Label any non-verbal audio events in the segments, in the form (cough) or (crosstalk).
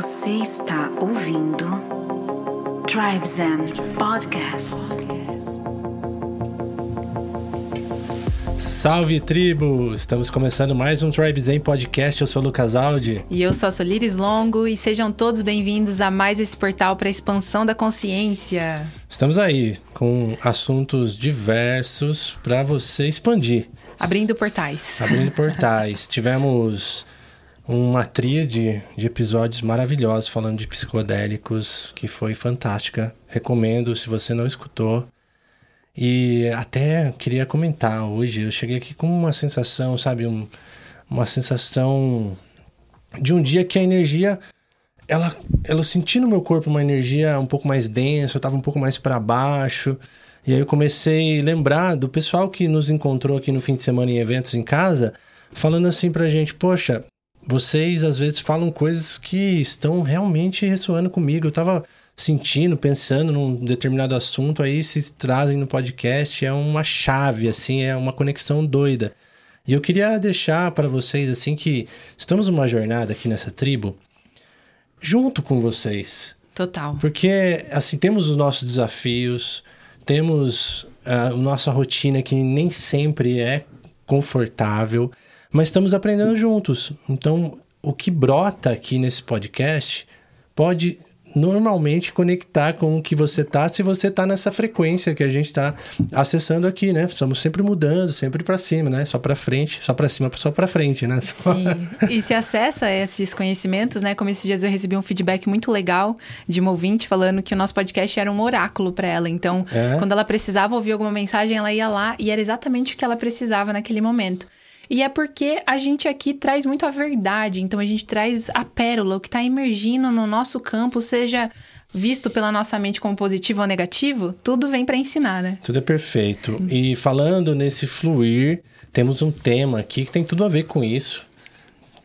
Você está ouvindo Tribes and Podcast. Salve tribo! Estamos começando mais um Tribe Zen Podcast. Eu sou o Lucas Aldi. E eu sou a Solires Longo e sejam todos bem-vindos a mais esse portal para a expansão da consciência. Estamos aí com assuntos diversos para você expandir. Abrindo portais. Abrindo portais. (laughs) Tivemos uma tríade de episódios maravilhosos falando de psicodélicos que foi fantástica. Recomendo se você não escutou. E até queria comentar hoje, eu cheguei aqui com uma sensação, sabe, um, uma sensação de um dia que a energia ela, ela eu senti no meu corpo uma energia um pouco mais densa, eu estava um pouco mais para baixo. E aí eu comecei a lembrar do pessoal que nos encontrou aqui no fim de semana em eventos em casa, falando assim pra gente, poxa, vocês às vezes falam coisas que estão realmente ressoando comigo. Eu tava sentindo, pensando num determinado assunto, aí se trazem no podcast, é uma chave, assim, é uma conexão doida. E eu queria deixar para vocês, assim, que estamos numa jornada aqui nessa tribo, junto com vocês. Total. Porque, assim, temos os nossos desafios, temos a nossa rotina que nem sempre é confortável, mas estamos aprendendo juntos. Então, o que brota aqui nesse podcast pode normalmente conectar com o que você tá se você tá nessa frequência que a gente tá acessando aqui, né? Estamos sempre mudando, sempre para cima, né? Só para frente, só para cima, só para frente, né? Só... Sim. E se acessa esses conhecimentos, né? Como esses dias eu recebi um feedback muito legal de uma ouvinte falando que o nosso podcast era um oráculo para ela. Então, é? quando ela precisava ouvir alguma mensagem, ela ia lá e era exatamente o que ela precisava naquele momento. E é porque a gente aqui traz muito a verdade, então a gente traz a pérola, o que está emergindo no nosso campo, seja visto pela nossa mente como positivo ou negativo, tudo vem para ensinar, né? Tudo é perfeito. E falando nesse fluir, temos um tema aqui que tem tudo a ver com isso.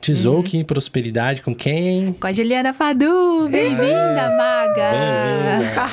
Tzolk'in uhum. Prosperidade com quem? Com a Juliana Fadu. Bem-vinda, maga! Bem-vinda!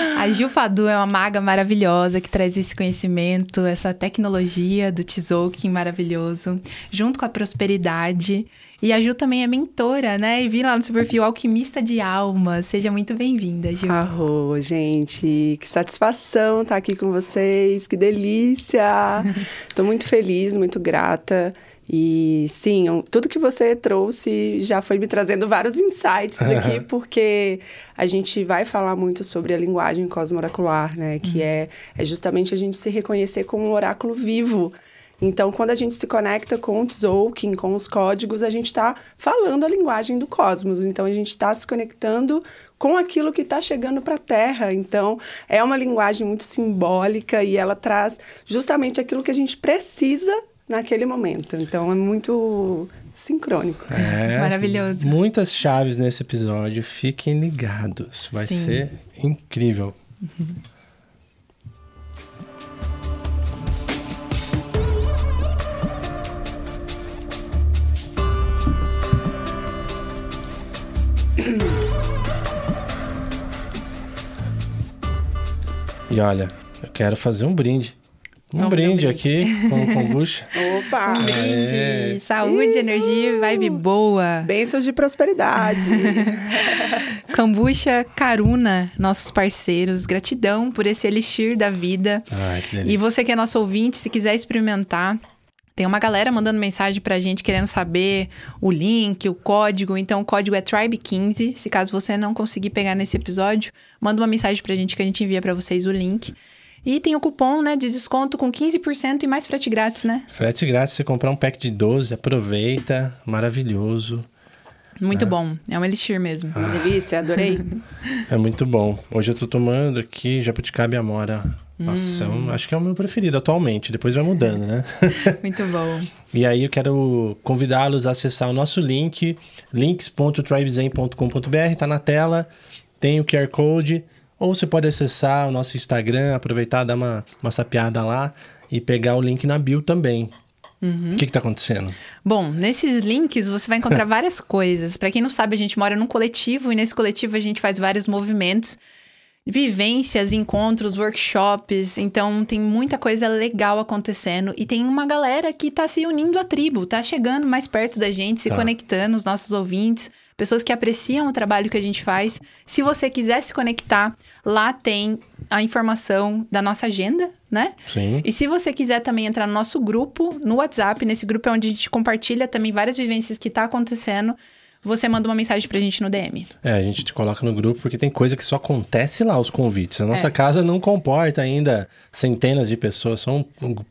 (laughs) a Gil Fadu é uma maga maravilhosa que traz esse conhecimento, essa tecnologia do Tzolk'in maravilhoso, junto com a prosperidade. E a Ju também é mentora, né? E vi lá no seu perfil Alquimista de Alma. Seja muito bem-vinda, Ju. Arro, gente. Que satisfação estar aqui com vocês. Que delícia. (laughs) Estou muito feliz, muito grata. E sim, tudo que você trouxe já foi me trazendo vários insights aqui, porque a gente vai falar muito sobre a linguagem cosmoracular, né? Que uhum. é, é justamente a gente se reconhecer como um oráculo vivo. Então, quando a gente se conecta com o Tzolk'in, com os códigos, a gente está falando a linguagem do cosmos. Então, a gente está se conectando com aquilo que está chegando para a Terra. Então, é uma linguagem muito simbólica e ela traz justamente aquilo que a gente precisa naquele momento. Então é muito sincrônico. É, (laughs) Maravilhoso. Muitas chaves nesse episódio. Fiquem ligados. Vai Sim. ser incrível. Uhum. E olha, eu quero fazer um brinde um brinde, um brinde, aqui com kombucha. (laughs) Opa! Um brinde, é. saúde, energia, vibe boa. Bênção de prosperidade. (laughs) kombucha Karuna, nossos parceiros, gratidão por esse elixir da vida. Ai, que delícia. E você que é nosso ouvinte, se quiser experimentar, tem uma galera mandando mensagem pra gente querendo saber o link, o código. Então, o código é Tribe15. Se caso você não conseguir pegar nesse episódio, manda uma mensagem pra gente que a gente envia para vocês o link. E tem o cupom, né, de desconto com 15% e mais frete grátis, né? Frete grátis, você comprar um pack de 12, aproveita, maravilhoso. Muito é. bom, é um elixir mesmo. Ah. Delícia, adorei. (laughs) é muito bom. Hoje eu tô tomando aqui Jabuticaba Amora. Nossa, hum. acho que é o meu preferido atualmente, depois vai mudando, né? (laughs) muito bom. E aí eu quero convidá-los a acessar o nosso link, links.tribezen.com.br, tá na tela, tem o QR Code, ou você pode acessar o nosso Instagram, aproveitar, dar uma, uma sapiada lá e pegar o link na bio também. Uhum. O que está acontecendo? Bom, nesses links você vai encontrar (laughs) várias coisas. Para quem não sabe, a gente mora num coletivo e nesse coletivo a gente faz vários movimentos vivências, encontros, workshops. Então tem muita coisa legal acontecendo e tem uma galera que tá se unindo à tribo, tá chegando mais perto da gente, se tá. conectando, os nossos ouvintes, pessoas que apreciam o trabalho que a gente faz. Se você quiser se conectar, lá tem a informação da nossa agenda, né? Sim. E se você quiser também entrar no nosso grupo, no WhatsApp, nesse grupo é onde a gente compartilha também várias vivências que tá acontecendo você manda uma mensagem pra gente no DM. É, a gente te coloca no grupo porque tem coisa que só acontece lá, os convites. A nossa é. casa não comporta ainda centenas de pessoas, são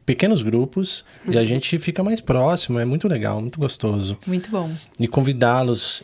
pequenos grupos uhum. e a uhum. gente fica mais próximo, é muito legal, muito gostoso. Muito bom. E convidá-los,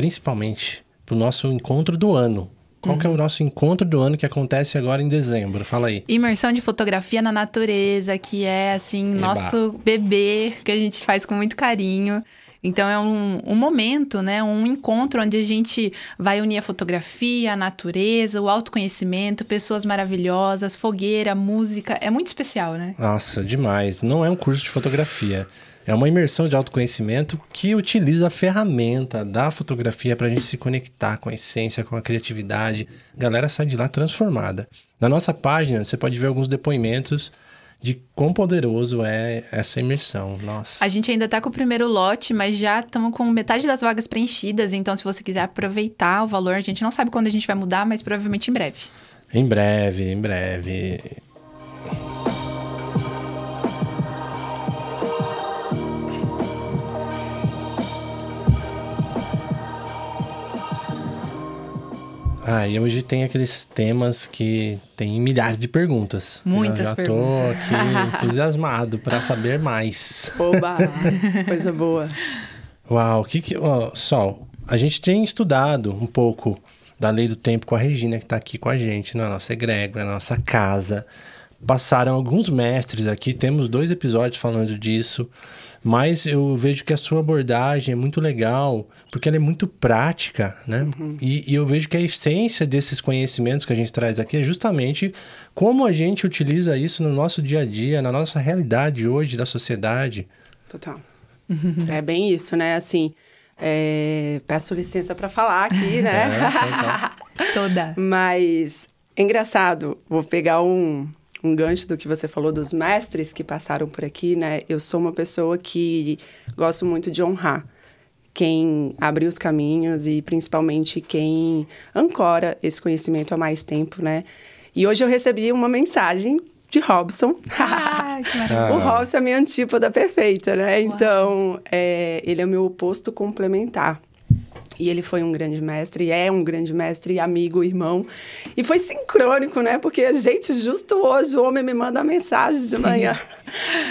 principalmente, pro nosso encontro do ano. Qual uhum. que é o nosso encontro do ano que acontece agora em dezembro? Fala aí. Imersão de fotografia na natureza, que é assim, Eba. nosso bebê, que a gente faz com muito carinho. Então é um, um momento, né? Um encontro onde a gente vai unir a fotografia, a natureza, o autoconhecimento, pessoas maravilhosas, fogueira, música. É muito especial, né? Nossa, demais. Não é um curso de fotografia. É uma imersão de autoconhecimento que utiliza a ferramenta da fotografia para a gente se conectar com a essência, com a criatividade. A galera sai de lá transformada. Na nossa página, você pode ver alguns depoimentos de quão poderoso é essa imersão. Nossa. A gente ainda está com o primeiro lote, mas já estamos com metade das vagas preenchidas. Então, se você quiser aproveitar o valor, a gente não sabe quando a gente vai mudar, mas provavelmente em breve. Em breve, em breve. Ah, e hoje tem aqueles temas que tem milhares de perguntas. Muitas Eu já perguntas. tô aqui entusiasmado para saber mais. Oba, (laughs) coisa boa. Uau, que que, ó, Sol, a gente tem estudado um pouco da lei do tempo com a Regina que está aqui com a gente na nossa egrégora, na nossa casa. Passaram alguns mestres aqui, temos dois episódios falando disso. Mas eu vejo que a sua abordagem é muito legal, porque ela é muito prática, né? Uhum. E, e, eu vejo que a essência desses conhecimentos que a gente traz aqui é justamente como a gente utiliza isso no nosso dia a dia, na nossa realidade hoje da sociedade. Total. é bem isso, né? Assim, é... peço licença para falar aqui, (laughs) né? É, Toda. Mas é engraçado, vou pegar um, um gancho do que você falou dos mestres que passaram por aqui, né? Eu sou uma pessoa que gosto muito de honrar quem abriu os caminhos e principalmente quem ancora esse conhecimento há mais tempo, né? E hoje eu recebi uma mensagem de Robson. Ah, (laughs) o Robson é a minha antípoda perfeita, né? Uau. Então, é, ele é o meu oposto complementar. E ele foi um grande mestre, é um grande mestre, amigo, irmão. E foi sincrônico, né? Porque, gente, justo hoje o homem me manda mensagem de manhã.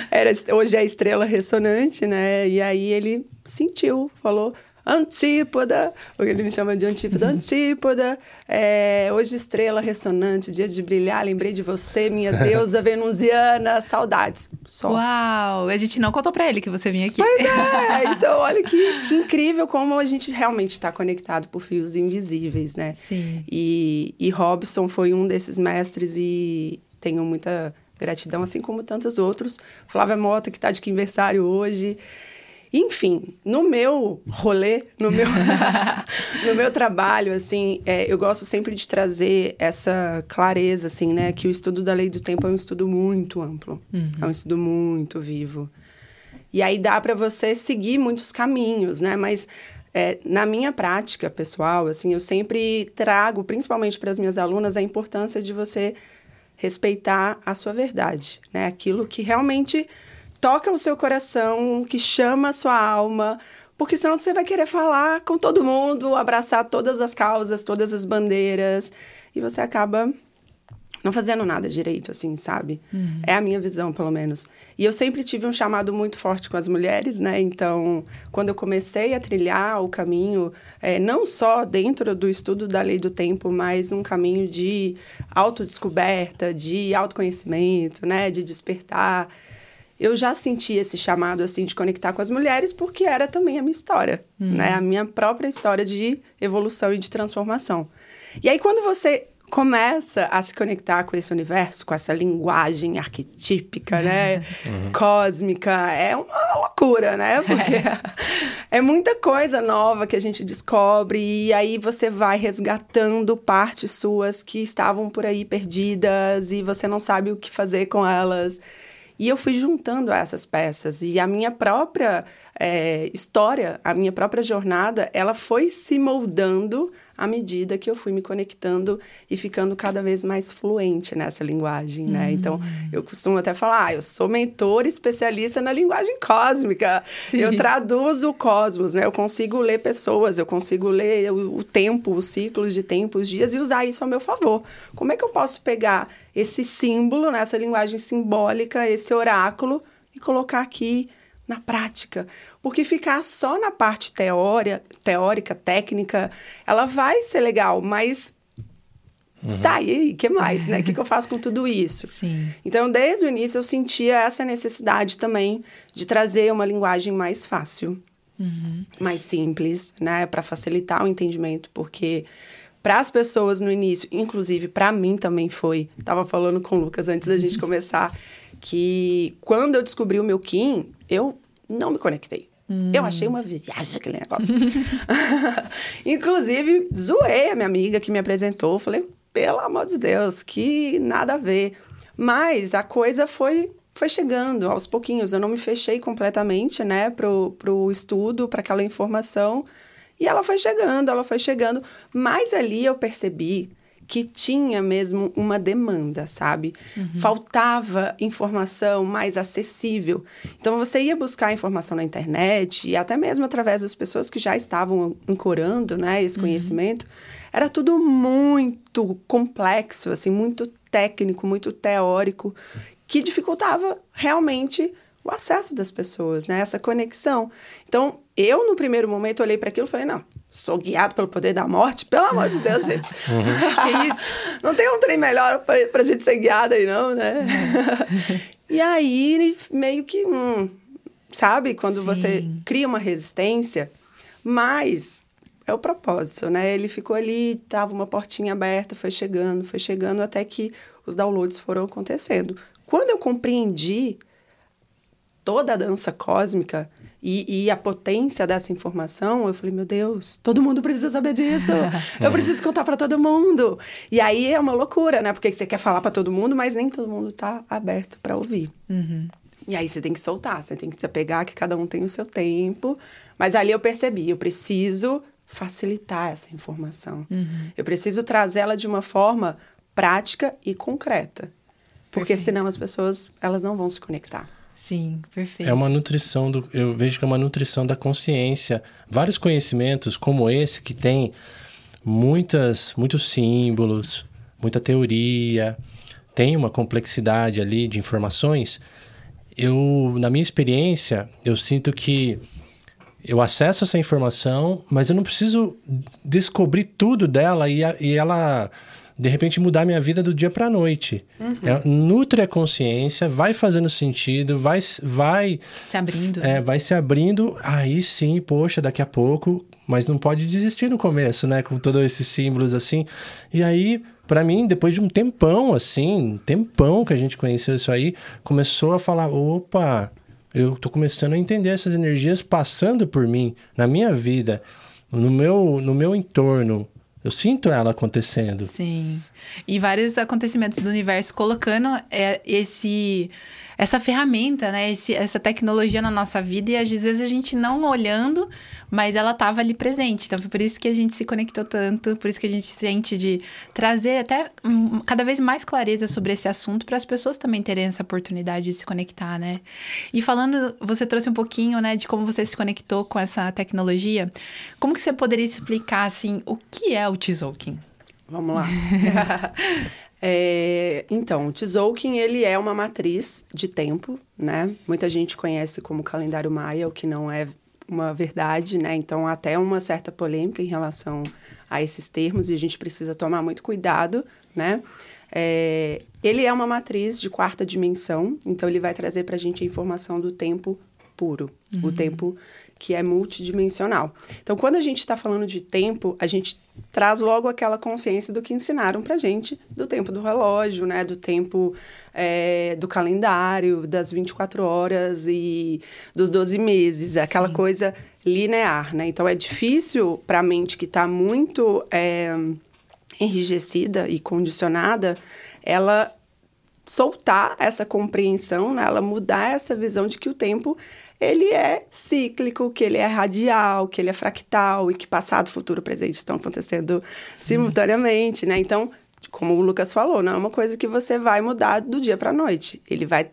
Era, hoje é a estrela ressonante, né? E aí ele sentiu, falou: Antípoda, porque ele me chama de Antípoda, uhum. Antípoda, é, hoje estrela ressonante, dia de brilhar, lembrei de você, minha (laughs) deusa venusiana, saudades. Só. Uau, a gente não contou para ele que você vinha aqui. Pois é, (laughs) então olha que, que incrível como a gente realmente está conectado por fios invisíveis, né? Sim. E, e Robson foi um desses mestres e tenho muita gratidão, assim como tantos outros. Flávia Mota, que está de aniversário hoje. Enfim, no meu rolê, no meu, (laughs) no meu trabalho, assim, é, eu gosto sempre de trazer essa clareza, assim, né? Que o estudo da lei do tempo é um estudo muito amplo, uhum. é um estudo muito vivo. E aí dá para você seguir muitos caminhos, né? Mas é, na minha prática pessoal, assim, eu sempre trago, principalmente para as minhas alunas, a importância de você respeitar a sua verdade, né? Aquilo que realmente toca o seu coração, que chama a sua alma, porque senão você vai querer falar com todo mundo, abraçar todas as causas, todas as bandeiras, e você acaba não fazendo nada direito, assim, sabe? Uhum. É a minha visão, pelo menos. E eu sempre tive um chamado muito forte com as mulheres, né? Então, quando eu comecei a trilhar o caminho, é, não só dentro do estudo da lei do tempo, mas um caminho de autodescoberta, de autoconhecimento, né? De despertar eu já senti esse chamado assim de conectar com as mulheres porque era também a minha história, uhum. né? A minha própria história de evolução e de transformação. E aí quando você começa a se conectar com esse universo, com essa linguagem arquetípica, né? (laughs) Uhum. Cósmica, é uma loucura, né? Porque é. (laughs) é muita coisa nova que a gente descobre e aí você vai resgatando partes suas que estavam por aí perdidas e você não sabe o que fazer com elas. E eu fui juntando essas peças. E a minha própria é, história, a minha própria jornada, ela foi se moldando à medida que eu fui me conectando e ficando cada vez mais fluente nessa linguagem, né? Uhum. Então, eu costumo até falar, ah, eu sou mentor especialista na linguagem cósmica. Sim. Eu traduzo o cosmos, né? Eu consigo ler pessoas, eu consigo ler o, o tempo, os ciclos de tempo, os dias e usar isso ao meu favor. Como é que eu posso pegar esse símbolo, nessa né, linguagem simbólica, esse oráculo e colocar aqui na prática. Porque ficar só na parte teória, teórica, técnica, ela vai ser legal, mas Uhum. Tá, e aí, o que mais, né? O que, que eu faço com tudo isso? (laughs) Sim. Então, desde o início, eu sentia essa necessidade também de trazer uma linguagem mais fácil, uhum. mais simples, né? Para facilitar o entendimento, porque para as pessoas no início, inclusive para mim também foi. Tava falando com o Lucas antes da gente (laughs) começar, que quando eu descobri o meu Kim, eu não me conectei. Hum. Eu achei uma viagem aquele negócio. (laughs) Inclusive, zoei a minha amiga que me apresentou. Falei, pelo amor de Deus, que nada a ver. Mas a coisa foi foi chegando aos pouquinhos. Eu não me fechei completamente, né, pro, pro estudo, para aquela informação. E ela foi chegando, ela foi chegando. Mas ali eu percebi que tinha mesmo uma demanda, sabe? Uhum. Faltava informação mais acessível. Então você ia buscar informação na internet e até mesmo através das pessoas que já estavam ancorando, né, esse uhum. conhecimento, era tudo muito complexo, assim, muito técnico, muito teórico, que dificultava realmente o acesso das pessoas, né? Essa conexão. Então, eu, no primeiro momento, olhei para aquilo e falei, não, sou guiado pelo poder da morte? Pelo amor de Deus, (laughs) gente. Uhum. (laughs) que isso? Não tem um trem melhor pra, pra gente ser guiada aí, não, né? (laughs) e aí, meio que, hum, sabe? Quando Sim. você cria uma resistência, mas é o propósito, né? Ele ficou ali, tava uma portinha aberta, foi chegando, foi chegando, até que os downloads foram acontecendo. Quando eu compreendi toda a dança cósmica e, e, a potência dessa informação, eu falei, meu Deus, todo mundo precisa saber disso. (laughs) Eu preciso contar para todo mundo. E aí é uma loucura, né? Porque você quer falar para todo mundo, mas nem todo mundo tá aberto para ouvir. Uhum. E aí você tem que soltar, você tem que se apegar que cada um tem o seu tempo. Mas ali eu percebi, eu preciso facilitar essa informação. Uhum. Eu preciso trazê-la de uma forma prática e concreta. Porque Perfeito. senão as pessoas, elas não vão se conectar. Sim, perfeito. É uma nutrição do, eu vejo que é uma nutrição da consciência. Vários conhecimentos como esse que tem muitas, muitos símbolos, muita teoria, tem uma complexidade ali de informações. Eu, na minha experiência, eu sinto que eu acesso essa informação, mas eu não preciso descobrir tudo dela e, e ela de repente mudar minha vida do dia para a noite. Uhum. É, nutre a consciência, vai fazendo sentido, vai vai se abrindo. É, vai se abrindo. Aí sim, poxa, daqui a pouco, mas não pode desistir no começo, né, com todos esses símbolos assim. E aí, para mim, depois de um tempão assim, um tempão que a gente conheceu isso aí, começou a falar, opa, eu tô começando a entender essas energias passando por mim, na minha vida, no meu, no meu entorno. Eu sinto ela acontecendo. Sim. E vários acontecimentos do universo colocando é, esse essa ferramenta, né? Esse, essa tecnologia na nossa vida e às vezes a gente não olhando, mas ela estava ali presente. Então foi por isso que a gente se conectou tanto, por isso que a gente sente de trazer até cada vez mais clareza sobre esse assunto para as pessoas também terem essa oportunidade de se conectar, né? E falando, você trouxe um pouquinho, né, de como você se conectou com essa tecnologia. Como que você poderia explicar assim o que é o Tzolk'in? Vamos lá. (laughs) É, então, o Tzolk'in, ele é uma matriz de tempo, né? Muita gente conhece como calendário maia, o que não é uma verdade, né? Então, até uma certa polêmica em relação a esses termos e a gente precisa tomar muito cuidado, né? É, ele é uma matriz de quarta dimensão, então ele vai trazer para a gente a informação do tempo puro, uhum. o tempo que é multidimensional. Então, quando a gente está falando de tempo, a gente traz logo aquela consciência do que ensinaram para gente, do tempo do relógio, né? Do tempo é, do calendário, das 24 horas e dos 12 meses, aquela Sim. coisa linear, né? Então, é difícil para a mente que está muito é, enrijecida e condicionada, ela soltar essa compreensão, né? ela mudar essa visão de que o tempo ele é cíclico, que ele é radial, que ele é fractal e que passado, futuro, presente estão acontecendo simultaneamente, né? Então, como o Lucas falou, não é uma coisa que você vai mudar do dia para a noite. Ele vai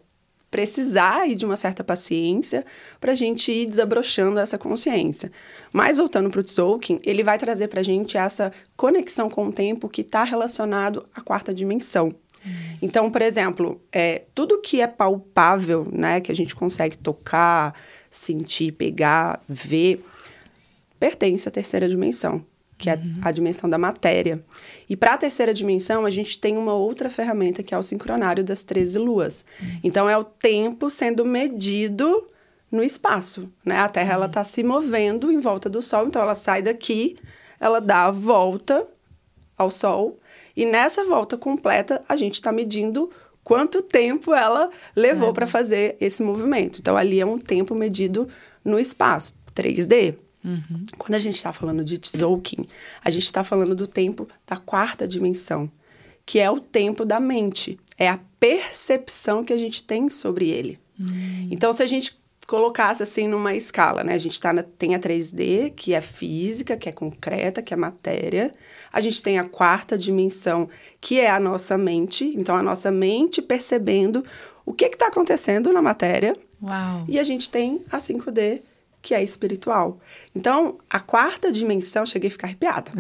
precisar de uma certa paciência para a gente ir desabrochando essa consciência. Mas voltando para o Tzolk'in, ele vai trazer para a gente essa conexão com o tempo que está relacionado à quarta dimensão. Então, por exemplo, é, tudo que é palpável, né, que a gente consegue tocar, sentir, pegar, ver, pertence à terceira dimensão, que é uhum. a dimensão da matéria. E para a terceira dimensão, a gente tem uma outra ferramenta que é o sincronário das 13 luas. Uhum. Então, é o tempo sendo medido no espaço, né? A Terra, uhum. ela está se movendo em volta do Sol, então ela sai daqui, ela dá a volta ao Sol e nessa volta completa, a gente está medindo quanto tempo ela levou é. para fazer esse movimento. Então, ali é um tempo medido no espaço, 3D. Uhum. Quando a gente está falando de Tzolk'in, a gente está falando do tempo da quarta dimensão, que é o tempo da mente. É a percepção que a gente tem sobre ele. Uhum. Então, se a gente colocasse assim numa escala, né? A gente tá na, tem a 3D, que é física, que é concreta, que é matéria. A gente tem a quarta dimensão, que é a nossa mente. Então, a nossa mente percebendo o que está acontecendo na matéria. Uau. E a gente tem a 5D, que é espiritual. Então, a quarta dimensão, cheguei a ficar arrepiada.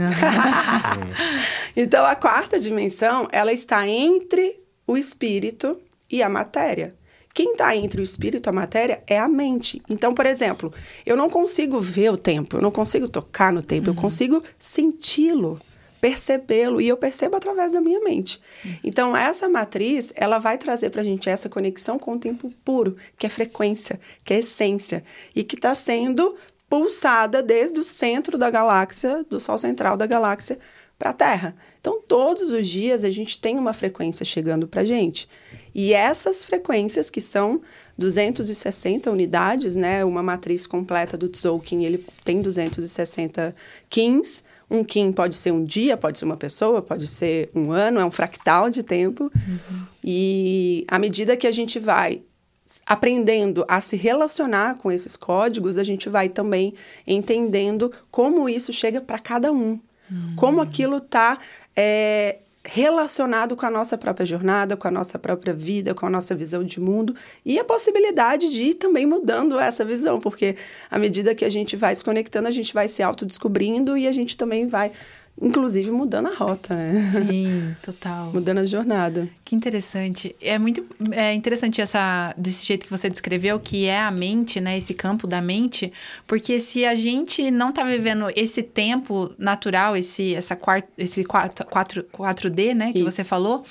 (laughs) então, a quarta dimensão, ela está entre o espírito e a matéria. Quem está entre o espírito e a matéria é a mente. Então, por exemplo, eu não consigo ver o tempo, eu não consigo tocar no tempo, uhum. eu consigo senti-lo percebê-lo e eu percebo através da minha mente. Uhum. Então essa matriz, ela vai trazer para a gente essa conexão com o tempo puro, que é frequência, que é essência e que está sendo pulsada desde o centro da galáxia, do Sol central da galáxia, para a Terra. Então todos os dias a gente tem uma frequência chegando para a gente. E essas frequências, que são 260 unidades, né? Uma matriz completa do Tzolk'in, ele tem 260 Kins. Um Kim pode ser um dia, pode ser uma pessoa, pode ser um ano, é um fractal de tempo. Uhum. E à medida que a gente vai aprendendo a se relacionar com esses códigos, a gente vai também entendendo como isso chega para cada um. Uhum. Como aquilo está é, relacionado com a nossa própria jornada, com a nossa própria vida, com a nossa visão de mundo e a possibilidade de ir também mudando essa visão, porque à medida que a gente vai se conectando, a gente vai se autodescobrindo e a gente também vai inclusive mudando a rota, né? Sim, (laughs) total. mudando a jornada. Que interessante. É muito é interessante essa desse jeito que você descreveu, que é a mente, né, esse campo da mente, porque se a gente não tá vivendo esse tempo natural, esse essa quarto, esse 4, 4, 4D, né, que Isso. você falou,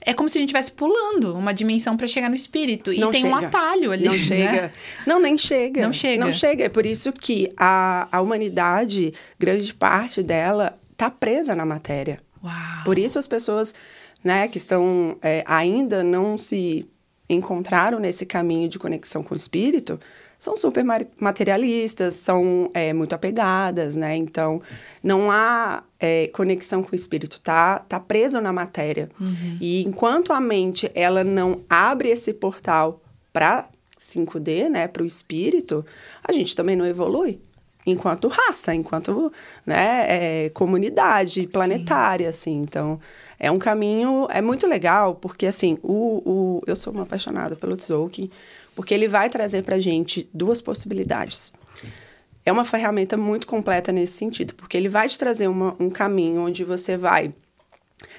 é como se a gente estivesse pulando uma dimensão para chegar no espírito. E não tem chega. um atalho ali. Não né? chega. Não, nem chega. Não chega. Não chega. É por isso que a, a humanidade, grande parte dela, está presa na matéria. Uau. Por isso as pessoas né, que estão é, ainda não se encontraram nesse caminho de conexão com o espírito são super materialistas, são é, muito apegadas, né? Então, não há é, conexão com o espírito, tá, tá preso na matéria. Uhum. E enquanto a mente, ela não abre esse portal para 5D, né, para o espírito, a gente também não evolui enquanto raça, enquanto né, é, comunidade planetária, Sim. assim. Então, é um caminho, é muito legal, porque assim, o, o, eu sou uma apaixonada pelo Tzolk'in, porque ele vai trazer para gente duas possibilidades. É uma ferramenta muito completa nesse sentido, porque ele vai te trazer uma, um caminho onde você vai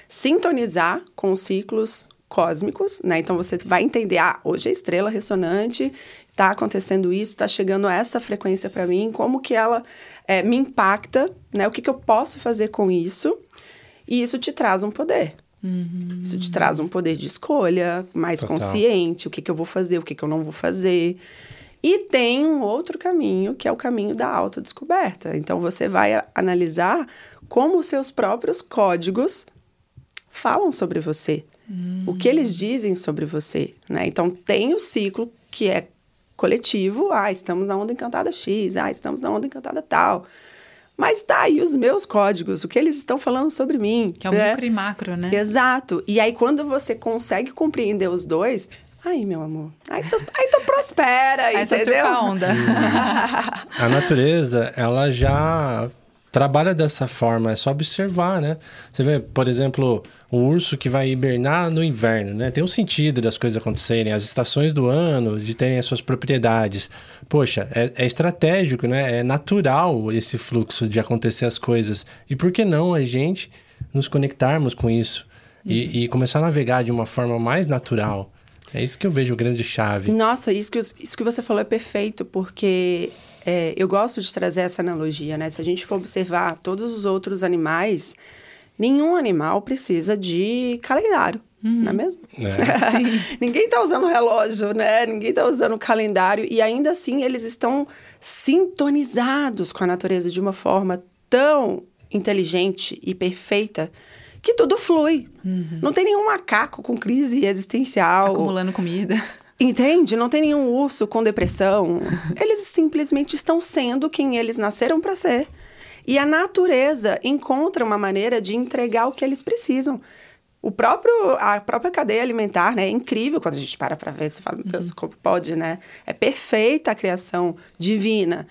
sintonizar com os ciclos cósmicos, né? Então você vai entender, ah, hoje é estrela ressonante está acontecendo isso, está chegando a essa frequência para mim, como que ela é, me impacta, né? O que, que eu posso fazer com isso? E isso te traz um poder. Uhum. Isso te traz um poder de escolha mais Total. consciente, o que, que eu vou fazer, o que, que eu não vou fazer. E tem um outro caminho, que é o caminho da autodescoberta. Então, você vai analisar como os seus próprios códigos falam sobre você. Hum. O que eles dizem sobre você, né? Então, tem o ciclo que é coletivo. Ah, estamos na onda encantada X. Ah, estamos na onda encantada tal. Mas tá aí os meus códigos, o que eles estão falando sobre mim. Que é o né? micro e macro, né? Exato. E aí, quando você consegue compreender os dois, Aí, meu amor. Aí tu, aí tu prospera, (laughs) aí entendeu? a onda. (laughs) a natureza, ela já trabalha dessa forma, é só observar, né? Você vê, por exemplo, o urso que vai hibernar no inverno, né? Tem um sentido das coisas acontecerem, as estações do ano, de terem as suas propriedades. Poxa, é, é estratégico, né? É natural esse fluxo de acontecer as coisas. E por que não a gente nos conectarmos com isso? E, e começar a navegar de uma forma mais natural. É isso que eu vejo grande chave. Nossa, isso que, isso que você falou é perfeito, porque é, eu gosto de trazer essa analogia, né? Se a gente for observar todos os outros animais, nenhum animal precisa de calendário. Hum. Não é mesmo? É. (laughs) Ninguém está usando relógio, né? Ninguém está usando calendário. E ainda assim, eles estão sintonizados com a natureza de uma forma tão inteligente e perfeita que tudo flui. Uhum. Não tem nenhum macaco com crise existencial. Acumulando comida. Entende? Não tem nenhum urso com depressão. (laughs) eles simplesmente estão sendo quem eles nasceram para ser. E a natureza encontra uma maneira de entregar o que eles precisam. O próprio, a própria cadeia alimentar, né? É incrível quando a gente para para ver. Você fala, meu Deus, uhum. como pode, né? É perfeita a criação divina.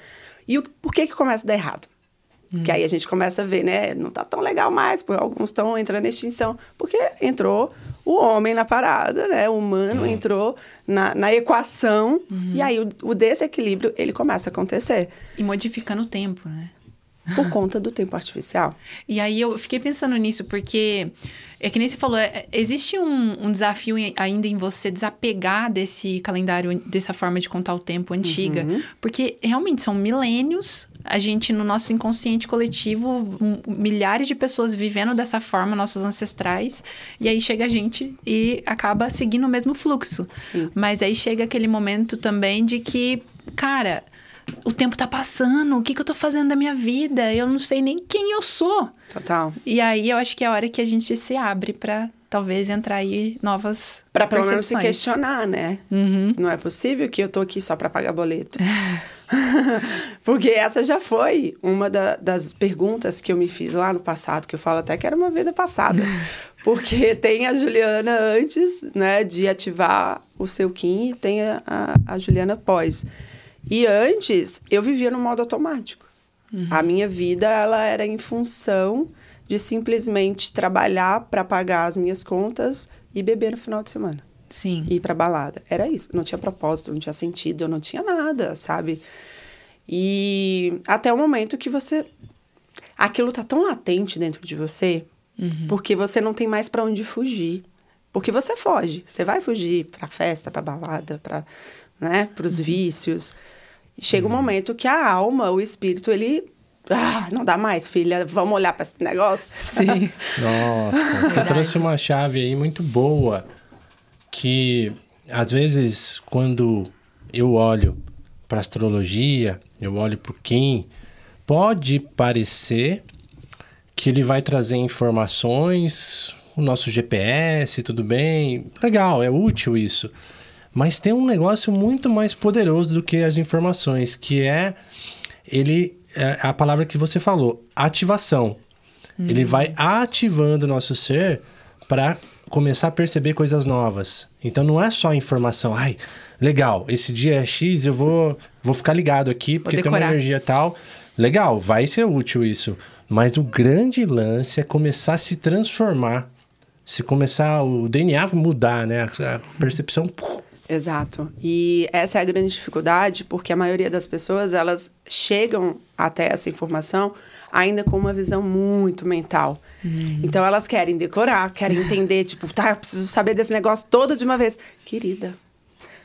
E o, por que que começa a dar errado? Hum. Que aí a gente começa a ver, né? Não tá tão legal mais, porque alguns estão entrando em extinção. Porque entrou o homem na parada, né? O humano hum. entrou na, na equação. Uhum. E aí o, o desequilíbrio, ele começa a acontecer. E modificando o tempo, né? Por conta do tempo artificial. (laughs) E aí eu fiquei pensando nisso, porque é que nem você falou, é, existe um, um, desafio ainda em você desapegar desse calendário, dessa forma de contar o tempo antiga. Uhum. Porque realmente são milênios, a gente, no nosso inconsciente coletivo, milhares de pessoas vivendo dessa forma, nossos ancestrais, e aí chega a gente e acaba seguindo o mesmo fluxo. Sim. Mas aí chega aquele momento também de que, cara o tempo tá passando, o que, que eu tô fazendo da minha vida? Eu não sei nem quem eu sou. Total. E aí eu acho que é a hora que a gente se abre para talvez entrar aí novas Para pelo menos se questionar, né? Uhum. Não é possível que eu tô aqui só para pagar boleto. (laughs) (laughs) Porque essa já foi uma da, das perguntas que eu me fiz lá no passado, que eu falo até que era uma vida passada. (laughs) Porque tem a Juliana antes, né, de ativar o seu Kim e tem a, a, a Juliana pós. E antes, eu vivia no modo automático. Uhum. A minha vida, ela era em função de simplesmente trabalhar para pagar as minhas contas e beber no final de semana. Sim. E ir pra balada. Era isso. Não tinha propósito, não tinha sentido, não tinha nada, sabe? E até o momento que você. Aquilo tá tão latente dentro de você, uhum. porque você não tem mais para onde fugir. Porque você foge. Você vai fugir pra festa, pra balada, pra, né, pros uhum. vícios. Chega um uhum. momento que a alma, o espírito, ele ah, não dá mais, filha, vamos olhar para esse negócio. Sim. (laughs) Nossa, você trouxe uma chave aí muito boa que às vezes quando eu olho para astrologia, eu olho para o Kim, pode parecer que ele vai trazer informações, o nosso GPS, tudo bem, legal, é útil isso. Mas tem um negócio muito mais poderoso do que as informações, que é ele é a palavra que você falou, ativação. Hum. Ele vai ativando o nosso ser para começar a perceber coisas novas. Então não é só informação, ai, legal, esse dia é X, eu vou vou ficar ligado aqui porque tem uma energia tal. Legal, vai ser útil isso. Mas o grande lance é começar a se transformar. Se começar o DNA mudar, né? A percepção Exato. E essa é a grande dificuldade, porque a maioria das pessoas, elas chegam até essa informação ainda com uma visão muito mental. Uhum. Então elas querem decorar, querem entender, tipo, tá, eu preciso saber desse negócio todo de uma vez. Querida,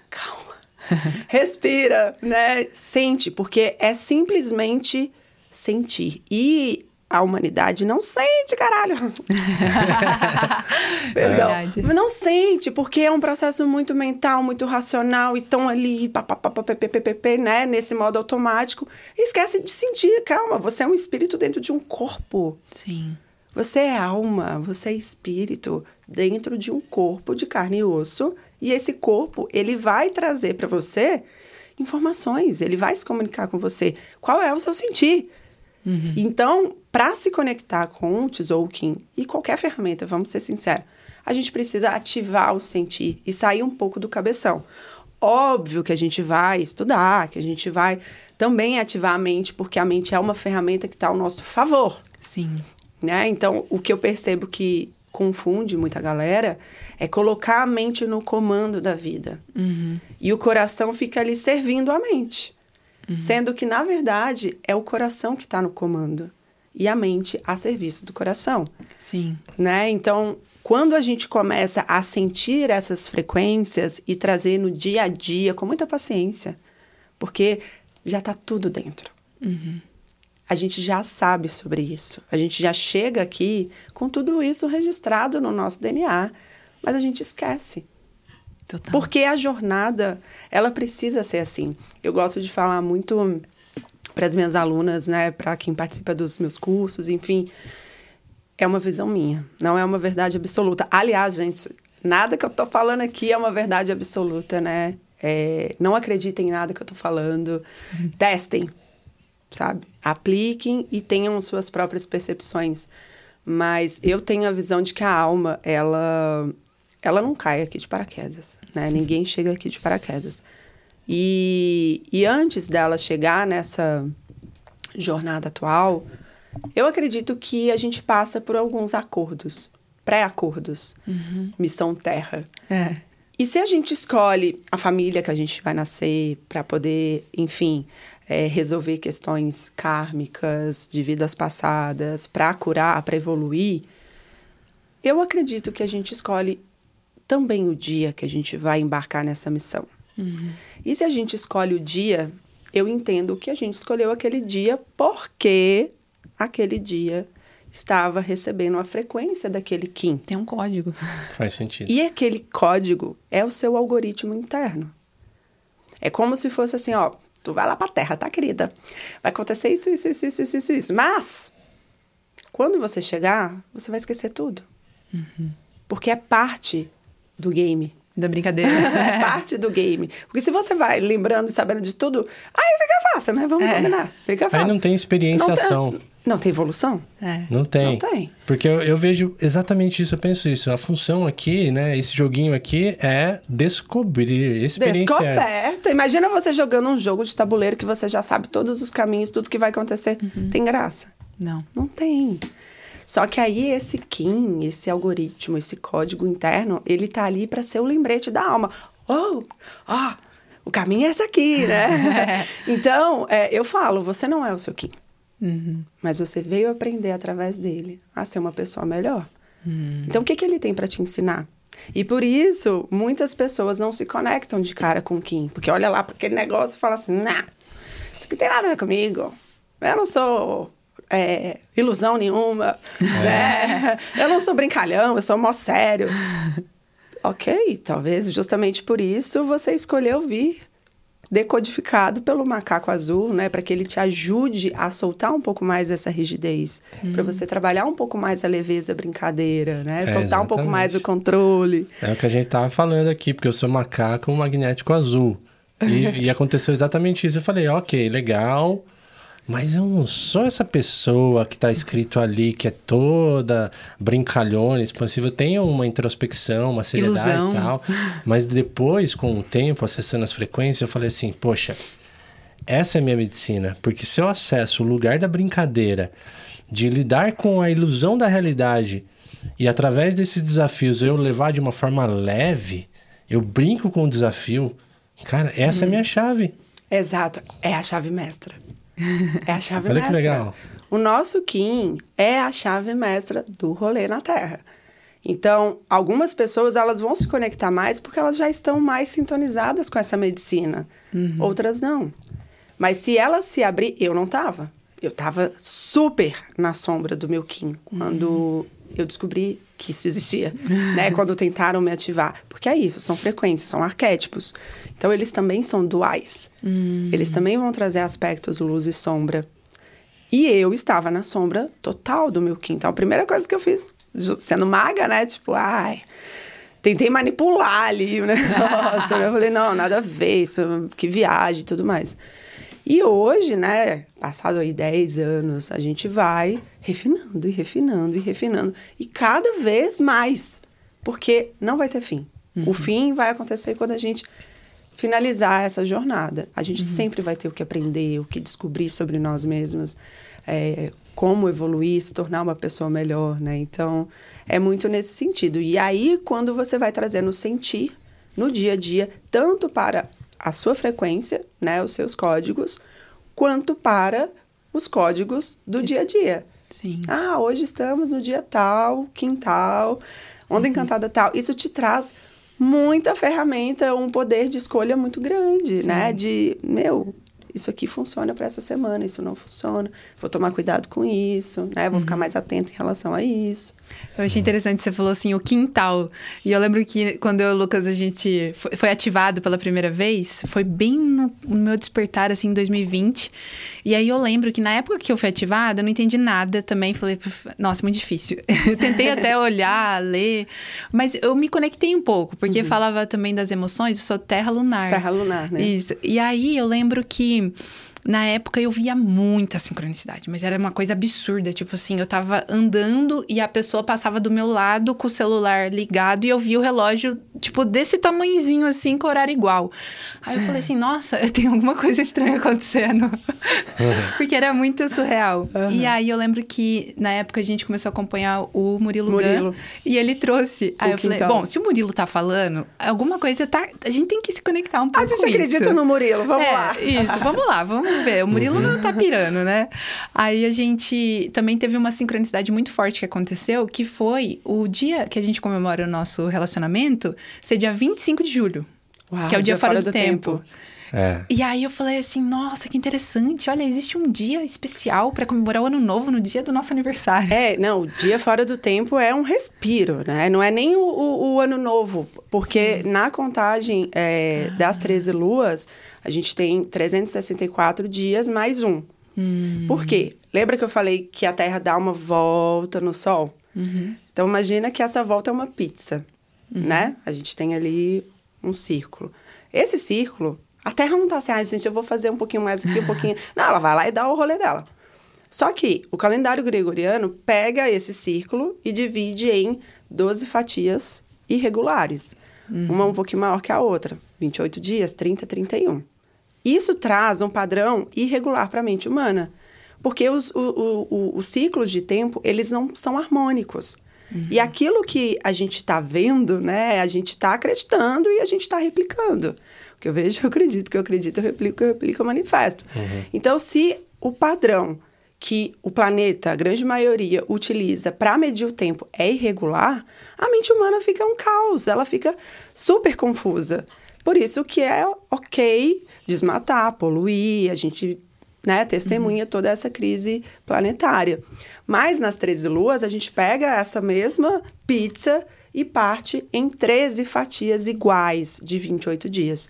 calma. (laughs) Respira, né? Sente, porque é simplesmente sentir. E a humanidade não sente, caralho. (laughs) Perdão. É não sente, porque é um processo muito mental, muito racional, e estão ali, papapá, né, nesse modo automático. E esquece de sentir, calma, você é um espírito dentro de um corpo. Sim. Você é alma, você é espírito dentro de um corpo de carne e osso, e esse corpo, ele vai trazer para você informações, ele vai se comunicar com você. Qual é o seu sentir? Uhum. Então, para se conectar com o Tzolk'in e qualquer ferramenta, vamos ser sinceros, a gente precisa ativar o sentir e sair um pouco do cabeção. Óbvio que a gente vai estudar, que a gente vai também ativar a mente, porque a mente é uma ferramenta que está ao nosso favor. Sim. Né? Então, o que eu percebo que confunde muita galera é colocar a mente no comando da vida. Uhum. E o coração fica ali servindo a mente. Uhum. Sendo que, na verdade, é o coração que está no comando e a mente a serviço do coração. Sim. Né? Então, quando a gente começa a sentir essas frequências e trazer no dia a dia com muita paciência, porque já está tudo dentro. Uhum. A gente já sabe sobre isso. A gente já chega aqui com tudo isso registrado no nosso DNA, mas a gente esquece. Total. Porque a jornada, ela precisa ser assim. Eu gosto de falar muito para as minhas alunas, né, para quem participa dos meus cursos, enfim, é uma visão minha, não é uma verdade absoluta. Aliás, gente, nada que eu tô falando aqui é uma verdade absoluta, né? É, não acreditem em nada que eu tô falando. Uhum. Testem, sabe? Apliquem e tenham suas próprias percepções. Mas eu tenho a visão de que a alma, ela ela não cai aqui de paraquedas, né? (laughs) Ninguém chega aqui de paraquedas. E, e antes dela chegar nessa jornada atual, eu acredito que a gente passa por alguns acordos, pré-acordos, uhum. missão terra. É. E se a gente escolhe a família que a gente vai nascer para poder, enfim, é, resolver questões kármicas de vidas passadas, para curar, para evoluir, eu acredito que a gente escolhe também o dia que a gente vai embarcar nessa missão. Uhum. E se a gente escolhe o dia, eu entendo que a gente escolheu aquele dia porque aquele dia estava recebendo a frequência daquele Kim. Tem um código. Faz sentido. E aquele código é o seu algoritmo interno. É como se fosse assim, ó, tu vai lá pra terra, tá, querida? Vai acontecer isso, isso, isso, isso, isso, isso, isso. Mas, quando você chegar, você vai esquecer tudo. Uhum. Porque é parte do game. Da brincadeira. (laughs) é parte do game. Porque se você vai lembrando e sabendo de tudo, aí fica fácil, né? Vamos é. combinar. Fica fácil. Aí não tem experienciação. Não tem, não tem evolução? É. Não tem. Não tem. Porque eu, eu, vejo exatamente isso, eu penso isso. A função aqui, né, esse joguinho aqui é descobrir, experienciar. Descoberta. Imagina você jogando um jogo de tabuleiro que você já sabe todos os caminhos, tudo que vai acontecer. Uhum. Tem graça? Não. Não tem. Só que aí esse KIM, esse algoritmo, esse código interno, ele tá ali para ser o lembrete da alma. Oh, ó, oh, o caminho é esse aqui, né? (laughs) então, é, eu falo, você não é o seu KIM. Uhum. Mas você veio aprender através dele a ser uma pessoa melhor. Uhum. Então, o que, que ele tem para te ensinar? E por isso, muitas pessoas não se conectam de cara com o Kim. Porque olha lá para aquele negócio e fala assim, nah, isso aqui tem nada a ver comigo. Eu não sou é, ilusão nenhuma. É. Né? Eu não sou brincalhão, eu sou mó sério. (laughs) ok, talvez justamente por isso você escolheu vir decodificado pelo macaco azul, né, para que ele te ajude a soltar um pouco mais essa rigidez, hum. para você trabalhar um pouco mais a leveza, a brincadeira, né, é, soltar exatamente. um pouco mais o controle. É o que a gente tava falando aqui, porque eu sou macaco magnético azul. E, (laughs) e aconteceu exatamente isso. Eu falei, ok, legal. Mas eu não sou essa pessoa que está escrito ali, que é toda brincalhona, expansiva. Eu tenho uma introspecção, uma seriedade Ilusão. e tal. (laughs) Mas depois, com o tempo, acessando as frequências, eu falei assim: poxa, essa é a minha medicina. Porque se eu acesso o lugar da brincadeira, de lidar com a ilusão da realidade, e através desses desafios eu levar de uma forma leve, eu brinco com o desafio. Cara, essa hum. é a minha chave. Exato, é a chave mestra. (laughs) É a chave Olha mestra. que legal. O nosso Kim é a chave mestra do rolê na Terra. Então, algumas pessoas elas vão se conectar mais porque elas já estão mais sintonizadas com essa medicina. Uhum. Outras não. Mas se elas se abrir, eu não tava. Eu tava super na sombra do meu Kim quando eu descobri que isso existia, (laughs) né? Quando tentaram me ativar. Porque é isso, são frequências, são arquétipos. Então, eles também são duais. Uhum. Eles também vão trazer aspectos luz e sombra. E eu estava na sombra total do meu Kim. Então, a primeira coisa que eu fiz, sendo maga, né? Tipo, ai tentei manipular ali (laughs) o negócio. eu falei, não, nada a ver, isso, que viagem e tudo mais. E hoje, né, passado aí 10 anos, a gente vai refinando e refinando e refinando. E cada vez mais. Porque não vai ter fim. Uhum. O fim vai acontecer quando a gente finalizar essa jornada. A gente uhum. sempre vai ter o que aprender, o que descobrir sobre nós mesmos, é, como evoluir, se tornar uma pessoa melhor, né? Então, é muito nesse sentido. E aí, quando você vai trazendo sentir no dia a dia, tanto para a sua frequência, né, os seus códigos, quanto para os códigos do dia a dia. Sim. Ah, hoje estamos no dia tal, quintal, onda uhum. encantada tal. Isso te traz muita ferramenta, um poder de escolha muito grande, Sim. né? De, meu, isso aqui funciona para essa semana, isso não funciona. Vou tomar cuidado com isso, né? Vou uhum. ficar mais atento em relação a isso. Eu achei interessante, você falou assim, o quintal. E eu lembro que quando eu e o Lucas, a gente foi, ativado pela primeira vez, foi bem no, no, meu despertar, assim, em 2020. E aí eu lembro que na época que eu fui ativada, eu não entendi nada também. Falei, nossa, muito difícil. eu (laughs) tentei até olhar, ler, mas eu me conectei um pouco, porque uhum. falava também das emoções, eu sou terra lunar. Terra lunar, né? Isso. E aí eu lembro que na época eu via muita sincronicidade, mas era uma coisa absurda. Tipo assim, eu tava andando e a pessoa passava do meu lado com o celular ligado e eu via o relógio, tipo, desse tamanhozinho assim, com horário igual. Aí eu falei assim, (laughs) nossa, (laughs) tem alguma coisa estranha acontecendo. Uhum. (laughs) Porque era muito surreal. Uhum. E aí eu lembro que na época a gente começou a acompanhar o Murilo, Murilo. E ele trouxe. Aí o eu falei, bom, se o Murilo tá falando, alguma coisa tá. A gente tem que se conectar um pouco. A gente acredita isso. no Murilo, vamos é, lá. Isso, vamos lá, vamos vamos ver. O Murilo uhum. não tá pirando, né? Aí a gente também teve uma sincronicidade muito forte que aconteceu, que foi o dia que a gente comemora o nosso relacionamento, ser dia 25 de julho. Uau, que é o dia, dia fora, fora, do, do tempo. tempo. É. E aí eu falei assim, nossa, que interessante. Olha, existe um dia especial para comemorar o ano novo no dia do nosso aniversário. É, não, o dia fora do tempo é um respiro, né? Não é nem o, o, o ano novo, porque Sim. na contagem é, ah. das 13 luas, a gente tem 364 dias mais um. Hum. Por quê? Lembra que eu falei que a Terra dá uma volta no Sol? Uhum. Então imagina que essa volta é uma pizza, uhum. né? A gente tem ali um círculo. Esse círculo a Terra não tá assim, ah, gente, eu vou fazer um pouquinho mais aqui, um pouquinho. (laughs) não, ela vai lá e dá o rolê dela. Só que o calendário gregoriano pega esse círculo e divide em 12 fatias irregulares. Uhum. Uma um pouquinho maior que a outra. 28 dias, 30, 31. Isso traz um padrão irregular para a mente humana. Porque os, o, o, o, os ciclos de tempo, eles não são harmônicos. Uhum. E aquilo que a gente está vendo, né? A gente está acreditando e a gente está replicando que eu vejo, eu acredito, que eu acredito, eu replico, eu replico, eu manifesto. Uhum. Então, se o padrão que o planeta, a grande maioria, utiliza para medir o tempo é irregular, a mente humana fica um caos, ela fica super confusa. Por isso que é ok desmatar, poluir, a gente né, testemunha uhum. toda essa crise planetária. Mas nas 13 luas, a gente pega essa mesma pizza e parte em 13 fatias iguais de 28 dias.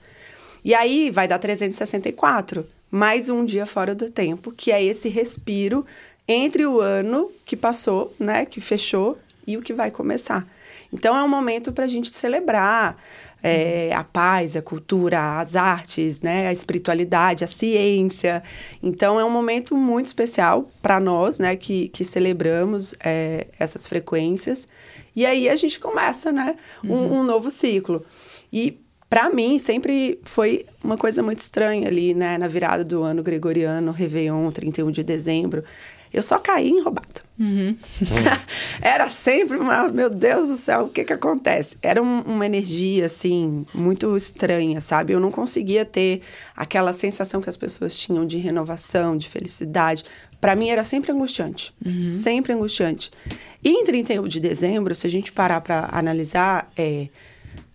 E aí vai dar 364, mais um dia fora do tempo, que é esse respiro entre o ano que passou, né, que fechou, e o que vai começar. Então é um momento para a gente celebrar é, a paz, a cultura, as artes, né, a espiritualidade, a ciência. Então é um momento muito especial para nós, né, que, que celebramos é, essas frequências. E aí a gente começa, né, um, uhum. um novo ciclo. E para mim, sempre foi uma coisa muito estranha ali, né? Na virada do ano gregoriano, Réveillon, 31 de dezembro. Eu só caí em roubada. Uhum. Era sempre uma... Meu Deus do céu, o que que acontece? Era um, uma energia, assim, muito estranha, sabe? Eu não conseguia ter aquela sensação que as pessoas tinham de renovação, de felicidade. Para mim, era sempre angustiante. Uhum. Sempre angustiante. E em 31 de dezembro, se a gente parar para analisar... É,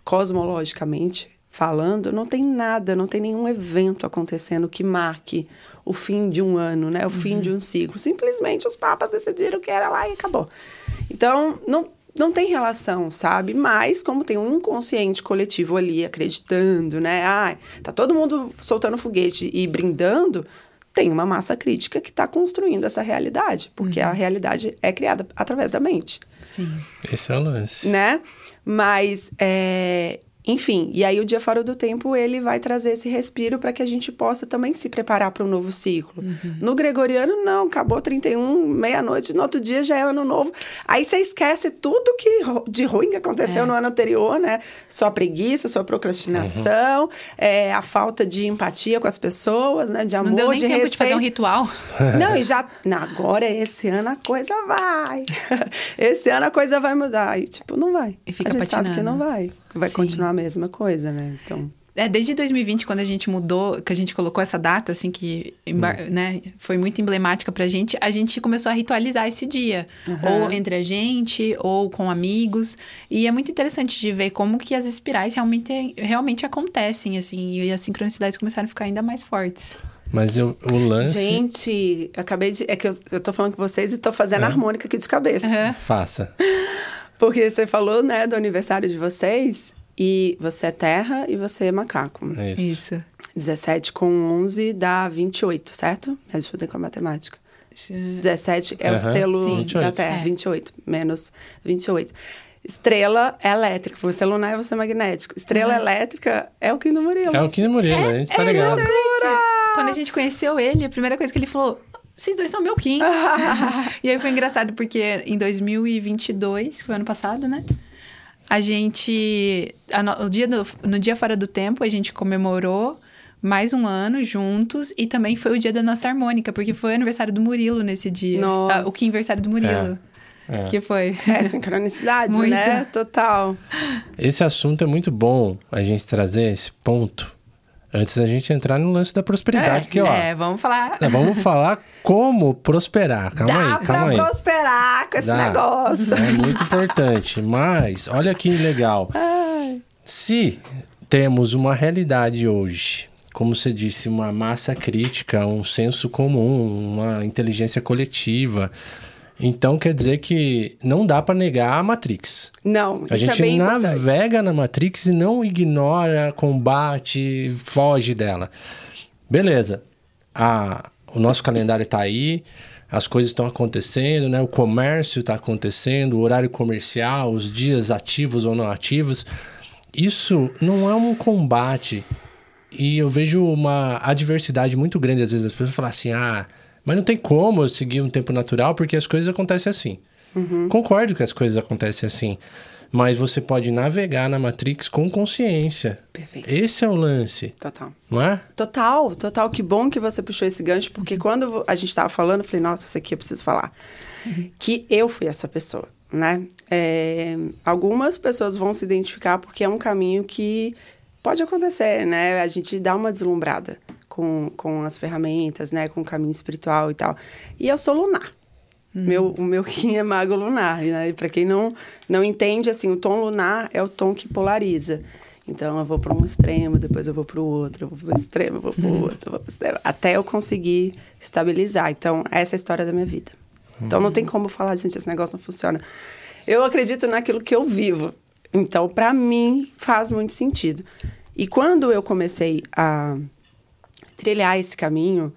cosmologicamente, falando, não tem nada, não tem nenhum evento acontecendo que marque o fim de um ano, né? O uhum. fim de um ciclo. Simplesmente os papas decidiram que era lá e acabou. Então, não, não tem relação, sabe? Mas, como tem um inconsciente coletivo ali acreditando, né? Ah, tá todo mundo soltando foguete e brindando, tem uma massa crítica que está construindo essa realidade, porque uhum. a realidade é criada através da mente. Sim. Esse é o lance. Né? Mas é, enfim, e aí o dia fora do tempo ele vai trazer esse respiro para que a gente possa também se preparar para um novo ciclo. Uhum. No gregoriano, não, acabou 31, meia-noite, no outro dia já é ano novo. Aí você esquece tudo que de ruim que aconteceu é. no ano anterior, né? Sua preguiça, sua procrastinação, uhum. é, a falta de empatia com as pessoas, né? De amor, não deu nem de tempo respeito. de fazer um ritual. (laughs) Não, e já. Não, agora, esse ano a coisa vai. (laughs) esse ano a coisa vai mudar. E, tipo, não vai. E fica a gente patinando. sabe que não vai vai Sim. continuar a mesma coisa, né? Então. É, desde 2020, quando a gente mudou, que a gente colocou essa data, assim, que hum. né, foi muito emblemática pra gente, a gente começou a ritualizar esse dia. Uhum. Ou entre a gente, ou com amigos. E é muito interessante de ver como que as espirais realmente, realmente acontecem, assim, e as sincronicidades começaram a ficar ainda mais fortes. Mas eu, o lance. Gente, acabei de. É que eu, eu tô falando com vocês e tô fazendo é. harmônica aqui de cabeça. Uhum. Faça. (laughs) Porque você falou, né, do aniversário de vocês. E você é terra e você é macaco. Isso. Isso. 17 com 11 dá 28, certo? Me ajuda com a matemática. 17 é uhum. o selo Sim. da Terra, é. 28. Menos 28. Estrela é elétrica. Você é lunar e você é magnético. Estrela uhum. elétrica é o Quino Murilo. É o Quino Murilo, é, a gente tá é ligado. Quando a gente conheceu ele, a primeira coisa que ele falou, vocês dois são meu Kim. (laughs) e aí foi engraçado, porque em 2022, que foi ano passado, né? A gente. A no, o dia do, no dia fora do tempo, a gente comemorou mais um ano juntos e também foi o dia da nossa harmônica, porque foi o aniversário do Murilo nesse dia. Nossa. Ah, o Kim aniversário do Murilo. É. É. Que foi. É, sincronicidade, né? (laughs) Total. Esse assunto é muito bom a gente trazer esse ponto, Antes da gente entrar no lance da prosperidade, é, que ó. É, vamos falar. Vamos falar como prosperar. Calma Dá aí, calma pra prosperar com esse Dá. negócio. É muito importante. Mas, olha que legal. Ai. Se temos uma realidade hoje, como você disse, uma massa crítica, um senso comum, uma inteligência coletiva, então quer dizer que não dá para negar a Matrix. Não, a gente é navega importante. na Matrix e não ignora, combate, foge dela. Beleza. A, o nosso calendário está aí, as coisas estão acontecendo, né? O comércio está acontecendo, o horário comercial, os dias ativos ou não ativos. Isso não é um combate. E eu vejo uma adversidade muito grande às vezes as pessoas falam assim: "Ah, mas não tem como eu seguir um tempo natural porque as coisas acontecem assim. Uhum. Concordo que as coisas acontecem assim. Mas você pode navegar na Matrix com consciência. Perfeito. Esse é o lance. Total. Não é? Total, total. Que bom que você puxou esse gancho, porque quando a gente estava falando, eu falei, nossa, isso aqui eu preciso falar. Uhum. (laughs) Que eu fui essa pessoa, né? É, algumas pessoas vão se identificar porque é um caminho que pode acontecer, né? A gente dá uma deslumbrada com, com as ferramentas, né? Com o caminho espiritual e tal. E eu sou lunar. Uhum. Meu, o meu (laughs) Kim é mago lunar. Né? E para quem não, não entende, assim, o tom lunar é o tom que polariza. Então, eu vou para um extremo, depois eu vou para o outro, eu vou para o extremo, eu vou para o uhum. outro, eu vou pro extremo, até eu conseguir estabilizar. Então, essa é a história da minha vida. Então, não tem uhum. como falar, gente, esse negócio não funciona. Eu acredito naquilo que eu vivo. Então, para mim, faz muito sentido. E quando eu comecei a trilhar esse caminho,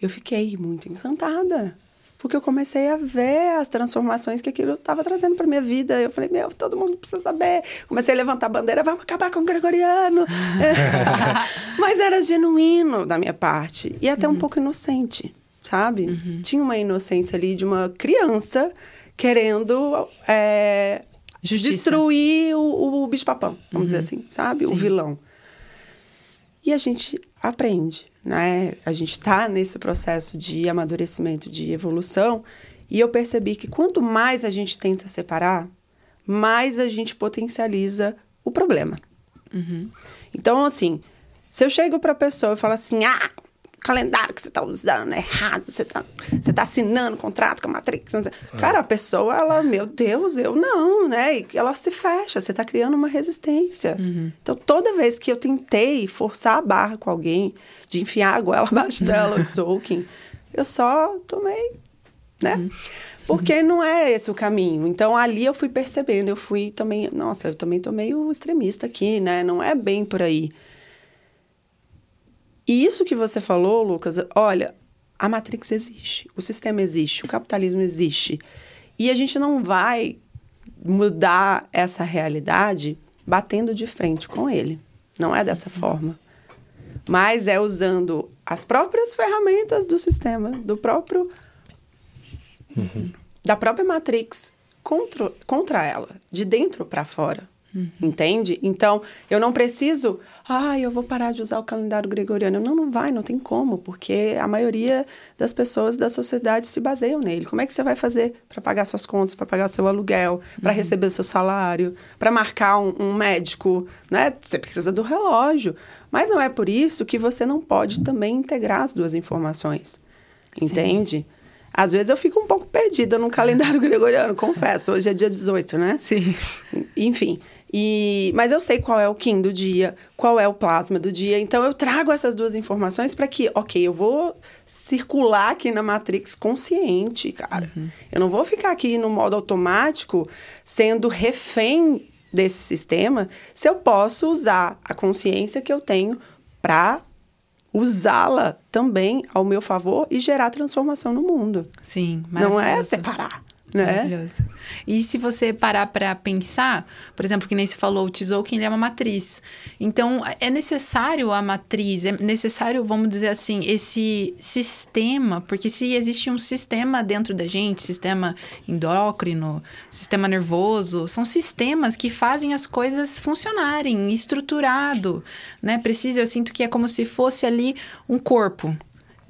eu fiquei muito encantada. Porque eu comecei a ver as transformações que aquilo estava trazendo para minha vida. Eu falei, meu, todo mundo precisa saber. Comecei a levantar a bandeira, vamos acabar com o gregoriano. (laughs) (laughs) Mas era genuíno da minha parte. E até uhum. um pouco inocente, sabe? Uhum. Tinha uma inocência ali de uma criança querendo é, destruir o, o bicho-papão, vamos uhum. dizer assim, sabe? Sim. O vilão. E a gente aprende, né? A gente está nesse processo de amadurecimento, de evolução, e eu percebi que quanto mais a gente tenta separar, mais a gente potencializa o problema. Uhum. Então, assim, se eu chego para a pessoa e falo assim, ah, calendário que você está usando é errado, você está você tá assinando contrato com a Matrix. É. Cara, a pessoa, ela, meu Deus, eu não, né? E ela se fecha, você está criando uma resistência. Uhum. Então, toda vez que eu tentei forçar a barra com alguém, de enfiar a goela (laughs) abaixo dela, de soaking, eu só tomei, né? Uhum. Porque não é esse o caminho. Então, ali eu fui percebendo, eu fui também, nossa, eu também tô meio extremista aqui, né? Não é bem por aí. E isso que você falou, Lucas, olha, a Matrix existe, o sistema existe, o capitalismo existe. E a gente não vai mudar essa realidade batendo de frente com ele. Não é dessa forma. Mas é usando as próprias ferramentas do sistema, do próprio. Uhum. da própria Matrix contra, contra ela, de dentro para fora. Uhum. Entende? Então, eu não preciso, ah, eu vou parar de usar o calendário gregoriano. Não, não vai, não tem como, porque a maioria das pessoas da sociedade se baseiam nele. Como é que você vai fazer para pagar suas contas, para pagar seu aluguel, para uhum. receber seu salário, para marcar um, um, médico, né? Você precisa do relógio. Mas não é por isso que você não pode também integrar as duas informações. Entende? Sim. Às vezes eu fico um pouco perdida no (laughs) calendário gregoriano, confesso. Hoje é dia 18, né? Sim. Enfim. E, mas eu sei qual é o Kim do dia, qual é o plasma do dia. Então eu trago essas duas informações para que, ok, eu vou circular aqui na Matrix consciente, cara. Uhum. Eu não vou ficar aqui no modo automático sendo refém desse sistema, se eu posso usar a consciência que eu tenho para usá-la também ao meu favor e gerar transformação no mundo. Sim, Não é separar. Né? Maravilhoso. E se você parar para pensar, por exemplo, que nem se falou, o Tzolk'in ele é uma matriz. Então, é necessário a matriz, é necessário, vamos dizer assim, esse sistema, porque se existe um sistema dentro da gente, sistema endócrino, sistema nervoso, são sistemas que fazem as coisas funcionarem, estruturado, né? Precisa, eu sinto que é como se fosse ali um corpo,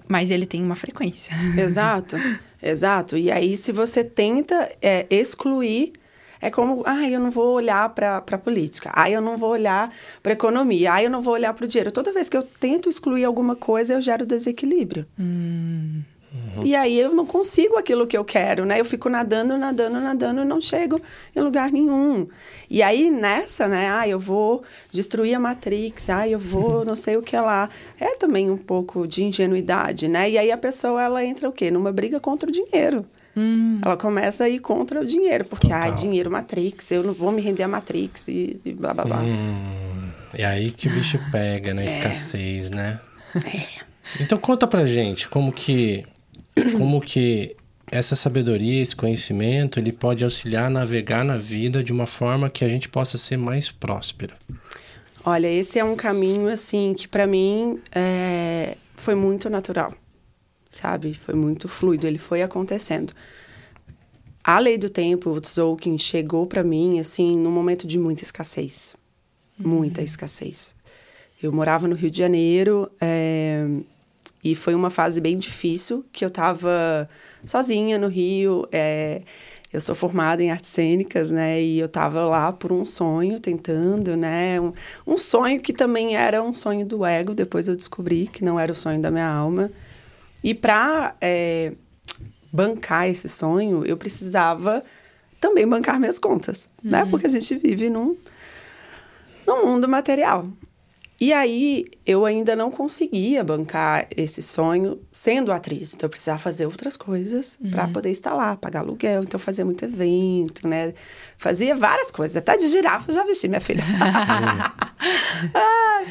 mas ele tem uma frequência. Exato. (laughs) Exato. E aí, se você tenta é, excluir, é como, ah, eu não vou olhar para a política, ah, eu não vou olhar para economia, ah, eu não vou olhar para o dinheiro. Toda vez que eu tento excluir alguma coisa, eu gero desequilíbrio. Hum. Uhum. E aí eu não consigo aquilo que eu quero, né? Eu fico nadando, nadando, nadando e não chego em lugar nenhum. E aí nessa, né? Ah, eu vou destruir a Matrix, ah, eu vou (laughs) não sei o que lá. É também um pouco de ingenuidade, né? E aí a pessoa, ela entra o quê? Numa briga contra o dinheiro. Hum. Ela começa a ir contra o dinheiro, porque, ah, dinheiro Matrix, eu não vou me render a Matrix e, e blá blá blá. Hum. É aí que o bicho pega, né? É. Escassez, né? É. Então conta pra gente como que como que essa sabedoria, esse conhecimento, ele pode auxiliar a navegar na vida de uma forma que a gente possa ser mais próspera. Olha, esse é um caminho assim que para mim é, foi muito natural, sabe? Foi muito fluido, ele foi acontecendo. A lei do tempo, o Tzolk'in, chegou para mim assim num momento de muita escassez, muita uhum. escassez. Eu morava no Rio de Janeiro, é, e foi uma fase bem difícil, que eu estava sozinha no Rio. É, eu sou formada em artes cênicas, né? E eu estava lá por um sonho, tentando, né? Um, um, sonho que também era um sonho do ego. Depois eu descobri que não era o sonho da minha alma. E para é, bancar esse sonho, eu precisava também bancar minhas contas, né? uhum. né? Porque a gente vive num, num mundo material. E aí eu ainda não conseguia bancar esse sonho sendo atriz. Então eu precisava fazer outras coisas uhum. para poder estar lá, pagar aluguel. Então fazia muito evento, né? Fazia várias coisas. Até de girafa eu já vesti, minha filha. (laughs) (laughs) ah,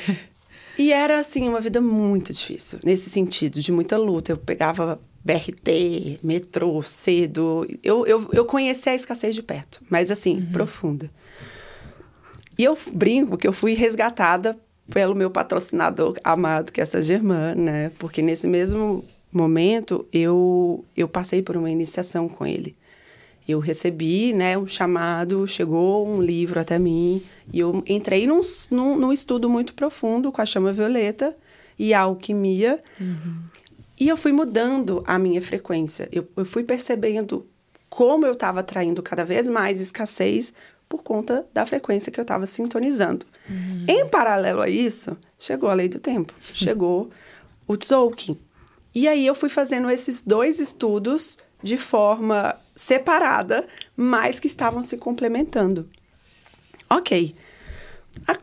e era assim uma vida muito difícil, nesse sentido, de muita luta. Eu pegava BRT, metrô, cedo. Eu, eu, eu conheci a escassez de perto, mas assim, uhum. profunda. E eu brinco que eu fui resgatada pelo meu patrocinador amado, que é essa Germã, né? Porque nesse mesmo momento eu, eu passei por uma iniciação com ele. Eu recebi, né, um chamado, chegou um livro até mim e eu entrei num, num, num estudo muito profundo com a chama violeta e a alquimia. Uhum. E eu fui mudando a minha frequência. Eu, eu fui percebendo como eu estava atraindo cada vez mais escassez por conta da frequência que eu estava sintonizando. Uhum. Em paralelo a isso, chegou a lei do tempo. Chegou o Tzolk'in. E aí eu fui fazendo esses dois estudos de forma separada, mas que estavam se complementando. Ok.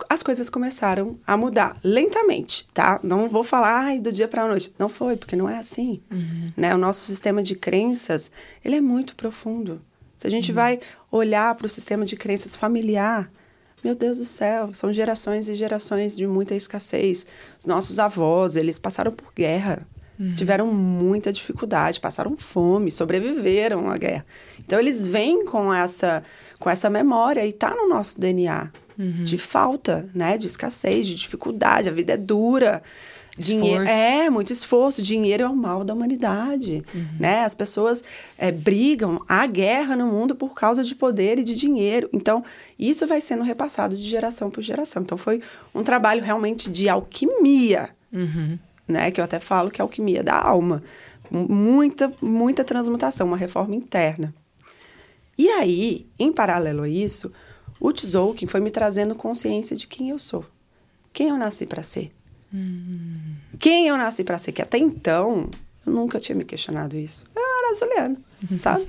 as coisas começaram a mudar lentamente, tá? Não vou falar do dia para a noite. Não foi, porque não é assim. Uhum. Né? O nosso sistema de crenças, ele é muito profundo. Se a gente uhum. vai olhar para o sistema de crenças familiar, meu Deus do céu, são gerações e gerações de muita escassez. Os nossos avós, eles passaram por guerra, uhum. tiveram muita dificuldade, passaram fome, sobreviveram à guerra. Então eles vêm com essa com essa memória e tá no nosso DNA uhum. de falta, né, de escassez, de dificuldade, a vida é dura. Dinheiro é muito esforço. Dinheiro é o mal da humanidade, uhum. né? As pessoas é, brigam, há guerra no mundo por causa de poder e de dinheiro. Então isso vai sendo repassado de geração por geração. Então foi um trabalho realmente de alquimia, uhum. né? Que eu até falo que é alquimia da alma, muita muita transmutação, uma reforma interna. E aí, em paralelo a isso, o Tzolk'in foi me trazendo consciência de quem eu sou, quem eu nasci para ser. Hum. Quem eu nasci para ser? Que até então, eu nunca tinha me questionado isso. Eu era Juliana, sabe?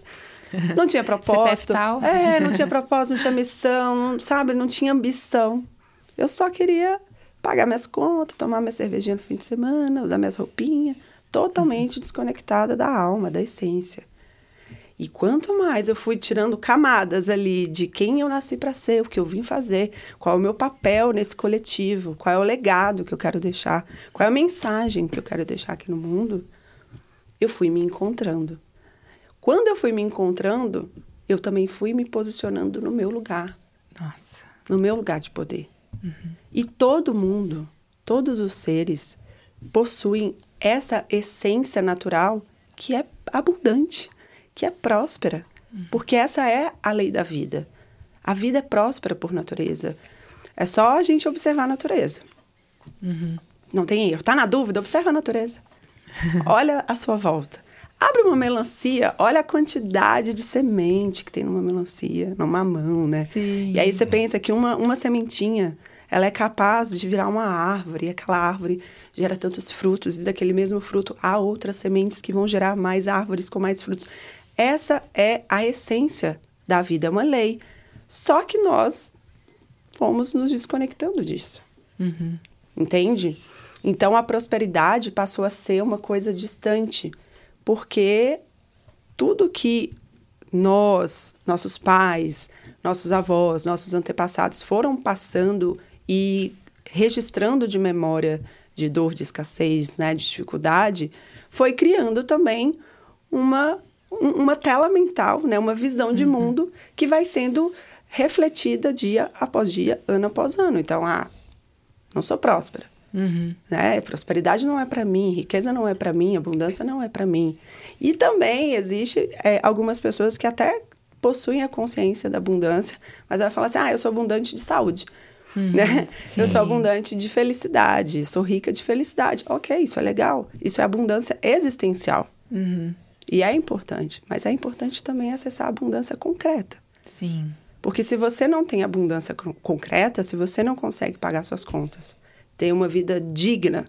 (laughs) Não tinha propósito. é, não tinha propósito, não tinha missão, sabe? Não tinha ambição. Eu só queria pagar minhas contas, tomar minha cervejinha no fim de semana, usar minhas roupinhas, totalmente desconectada da alma, da essência. E quanto mais eu fui tirando camadas ali de quem eu nasci para ser, o que eu vim fazer, qual é o meu papel nesse coletivo, qual é o legado que eu quero deixar, qual é a mensagem que eu quero deixar aqui no mundo, eu fui me encontrando. Quando eu fui me encontrando, eu também fui me posicionando no meu lugar. Nossa. No meu lugar de poder. Uhum. E todo mundo, todos os seres, possuem essa essência natural que é abundante que é próspera, uhum. porque essa é a lei da vida. A vida é próspera por natureza. É só a gente observar a natureza. Uhum. Não tem erro. Tá na dúvida? Observa a natureza. (laughs) olha a sua volta. Abre uma melancia, olha a quantidade de semente que tem numa melancia, numa mão, né? Sim. E aí você pensa que uma, uma sementinha, ela é capaz de virar uma árvore, e aquela árvore gera tantos frutos, e daquele mesmo fruto há outras sementes que vão gerar mais árvores com mais frutos. Essa é a essência da vida, é uma lei. Só que nós fomos nos desconectando disso. Uhum. Entende? Então a prosperidade passou a ser uma coisa distante, porque tudo que nós, nossos pais, nossos avós, nossos antepassados foram passando e registrando de memória de dor, de escassez, né, de dificuldade, foi criando também uma uma tela mental, né, uma visão de uhum. mundo que vai sendo refletida dia após dia, ano após ano. Então, ah, não sou próspera. Uhum. Né? Prosperidade não é para mim, riqueza não é para mim, abundância não é para mim. E também existe é, algumas pessoas que até possuem a consciência da abundância, mas vai falar assim: ah, eu sou abundante de saúde. Uhum, né? Eu sou abundante de felicidade, sou rica de felicidade. Ok, isso é legal. Isso é abundância existencial. Uhum. E é importante, mas é importante também acessar a abundância concreta. Sim. Porque se você não tem abundância concreta, se você não consegue pagar suas contas, ter uma vida digna,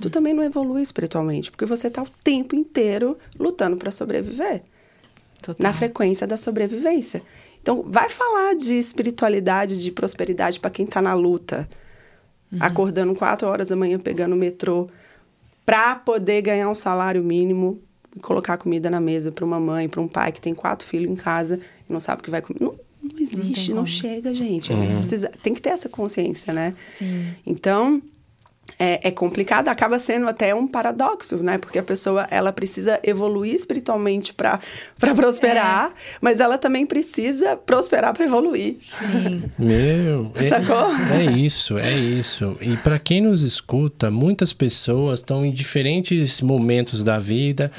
tu também não evolui espiritualmente, porque você está o tempo inteiro lutando para sobreviver. Total. Na frequência da sobrevivência. Então, vai falar de espiritualidade, de prosperidade para quem está na luta, uhum. acordando quatro horas da manhã, pegando o metrô, para poder ganhar um salário mínimo colocar comida na mesa para uma mãe, para um pai que tem quatro filhos em casa e não sabe o que vai comer. Não, não existe, não, não chega, gente. Uhum. Precisa, tem que ter essa consciência, né? Sim. Então, é, é, complicado, acaba sendo até um paradoxo, né? Porque a pessoa, ela precisa evoluir espiritualmente para prosperar, é. mas ela também precisa prosperar para evoluir. Sim. Meu, é, é isso, é isso. E para quem nos escuta, muitas pessoas estão em diferentes momentos da vida,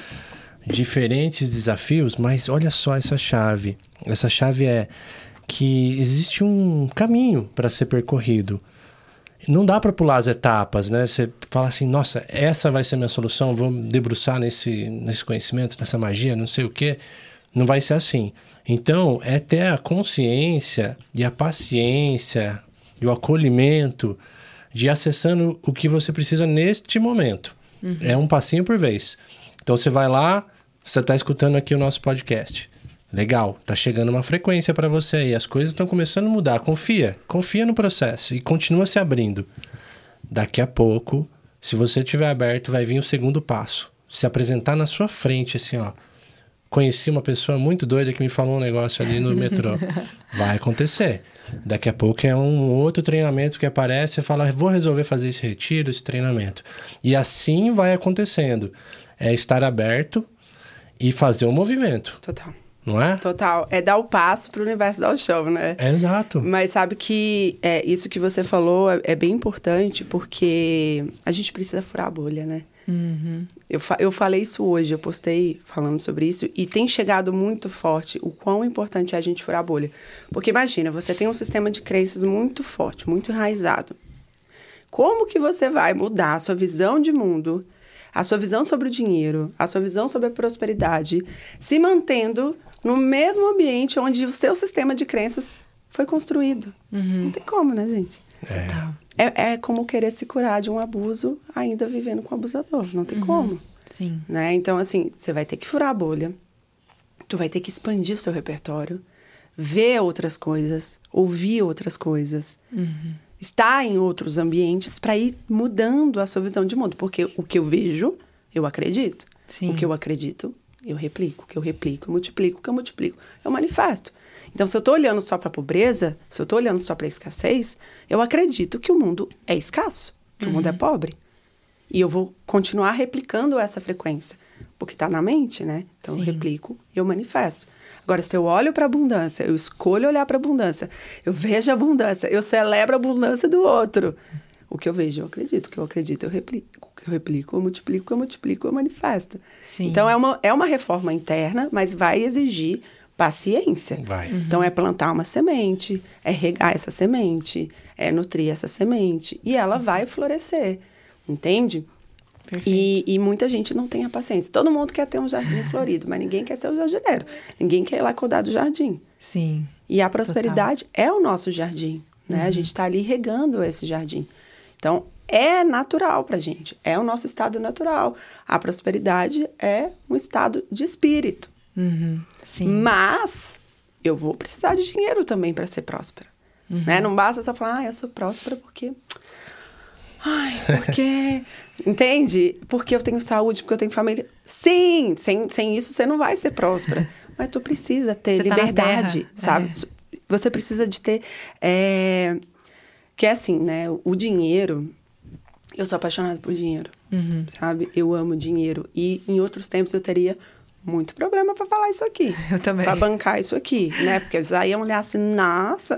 diferentes desafios, mas olha só essa chave. Essa chave é que existe um caminho para ser percorrido. Não dá para pular as etapas, né? Você fala assim, nossa, essa vai ser minha solução, vou debruçar nesse, nesse conhecimento, nessa magia, não sei o quê. Não vai ser assim. Então, é ter a consciência e a paciência e o acolhimento de acessando o que você precisa neste momento. Uhum. É um passinho por vez. Então você vai lá, você está escutando aqui o nosso podcast. Legal, tá chegando uma frequência para você e as coisas estão começando a mudar. Confia, confia no processo e continua se abrindo. Daqui a pouco, se você estiver aberto, vai vir o segundo passo. Se apresentar na sua frente, assim, ó. Conheci uma pessoa muito doida que me falou um negócio ali no metrô. (laughs) Vai acontecer. Daqui a pouco é um outro treinamento que aparece, você fala, vou resolver fazer esse retiro, esse treinamento. E assim vai acontecendo. É estar aberto e fazer o um movimento. Total não é? Total. É dar o passo para o universo dar o chão, né? É exato. Mas sabe que é, isso que você falou é, é, bem importante porque a gente precisa furar a bolha, né? Uhum. Eu, fa eu falei isso hoje, eu postei falando sobre isso e tem chegado muito forte o quão importante é a gente furar a bolha. Porque imagina, você tem um sistema de crenças muito forte, muito enraizado. Como que você vai mudar a sua visão de mundo, a sua visão sobre o dinheiro, a sua visão sobre a prosperidade, se mantendo no mesmo ambiente onde o seu sistema de crenças foi construído. Uhum. Não tem como, né, gente? É. é. é. como querer se curar de um abuso ainda vivendo com o abusador. Não tem uhum. como. Sim. Né? Então, assim, você vai ter que furar a bolha. Tu vai ter que expandir o seu repertório. Ver outras coisas. Ouvir outras coisas. Uhum. Estar em outros ambientes para ir mudando a sua visão de mundo. Porque o que eu vejo, eu acredito. Sim. O que eu acredito, eu replico, que eu replico, eu multiplico, que eu multiplico, eu manifesto. Então, se eu estou olhando só para a pobreza, se eu estou olhando só para a escassez, eu acredito que o mundo é escasso, que uhum. o mundo é uhum. pobre. E eu vou continuar replicando essa frequência, porque está na mente, né? Então, Sim. eu replico e eu manifesto. Agora, se eu olho para a abundância, eu escolho olhar para a abundância, eu vejo a abundância, eu celebro a abundância do outro, o que eu vejo, eu acredito. O que eu acredito, eu replico. O que eu replico, eu multiplico. eu multiplico, eu manifesto. Sim. Então, é uma, é uma reforma interna, mas vai exigir paciência. Vai. Uhum. Então, é plantar uma semente, é regar essa semente, é nutrir essa semente. E ela vai florescer, entende? E, e, muita gente não tem a paciência. Todo mundo quer ter um jardim (laughs) florido, mas ninguém quer ser o jardineiro. Ninguém quer ir lá cuidar do jardim. Sim. E a prosperidade Total. é o nosso jardim, né? Uhum. A gente está ali regando esse jardim. Então, é natural para gente, é o nosso estado natural. A prosperidade é um estado de espírito. Uhum, Mas eu vou precisar de dinheiro também para ser próspera. Uhum. Né? Não basta só falar, ah, eu sou próspera porque. Ai, porque. (laughs) Entende? Porque eu tenho saúde, porque eu tenho família. Sim, sem, sem isso você não vai ser próspera. Mas tu precisa ter você tá liberdade, tá sabe? É. Você precisa de ter. É que é assim, né? O dinheiro. Eu sou apaixonada por dinheiro, uhum. sabe? Eu amo dinheiro. E em outros tempos eu teria muito problema para falar isso aqui. (laughs) Eu também. Para bancar isso aqui, né? Porque já iam olhar assim, nossa.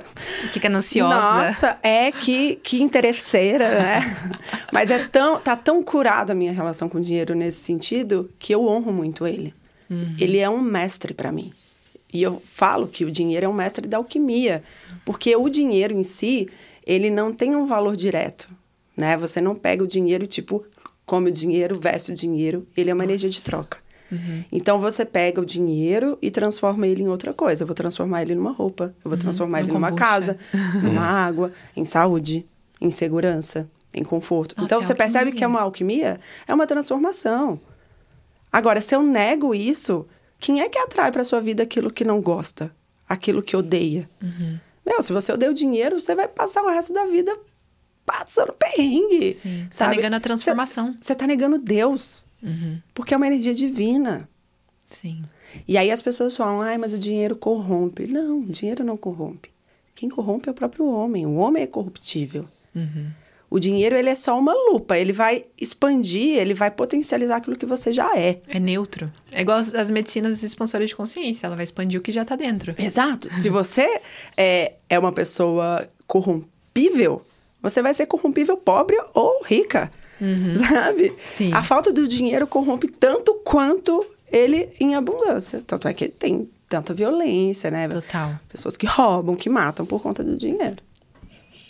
Fica ansiosa. Nossa, é que, que interesseira, né? (laughs) Mas é tão, tá tão curado a minha relação com o dinheiro nesse sentido que eu honro muito ele. Uhum. Ele é um mestre para mim. E eu falo que o dinheiro é um mestre da alquimia, porque o dinheiro em si, ele não tem um valor direto, né? Você não pega o dinheiro tipo come o dinheiro, veste o dinheiro, ele é uma Nossa. energia de troca. Uhum. Então você pega o dinheiro e transforma ele em outra coisa. Eu vou transformar ele numa roupa, eu vou uhum. transformar ele numa casa, (laughs) numa água, em saúde, em segurança, em conforto. Nossa, então é você percebe que é uma alquimia, é uma transformação. Agora, se eu nego isso, quem é que atrai para sua vida aquilo que não gosta, aquilo que odeia? Uhum. Meu, se você odeia o dinheiro, você vai passar o resto da vida passando perrengue. Sim. Você tá negando a transformação. Você tá negando Deus. Uhum. Porque é uma energia divina. Sim. E aí as pessoas falam, ai, mas o dinheiro corrompe. Não, o dinheiro não corrompe. Quem corrompe é o próprio homem. O homem é corruptível. Uhum. O dinheiro, ele é só uma lupa. Ele vai expandir, ele vai potencializar aquilo que você já é. É neutro. É igual as, as medicinas expansoras de consciência. Ela vai expandir o que já está dentro. Exato. Se você é, é uma pessoa corrompível, você vai ser corrompível pobre ou rica. Uhum. (laughs) Sabe? Sim. A falta do dinheiro corrompe tanto quanto ele em abundância. Tanto é que tem tanta violência, né? Total. Pessoas que roubam, que matam por conta do dinheiro.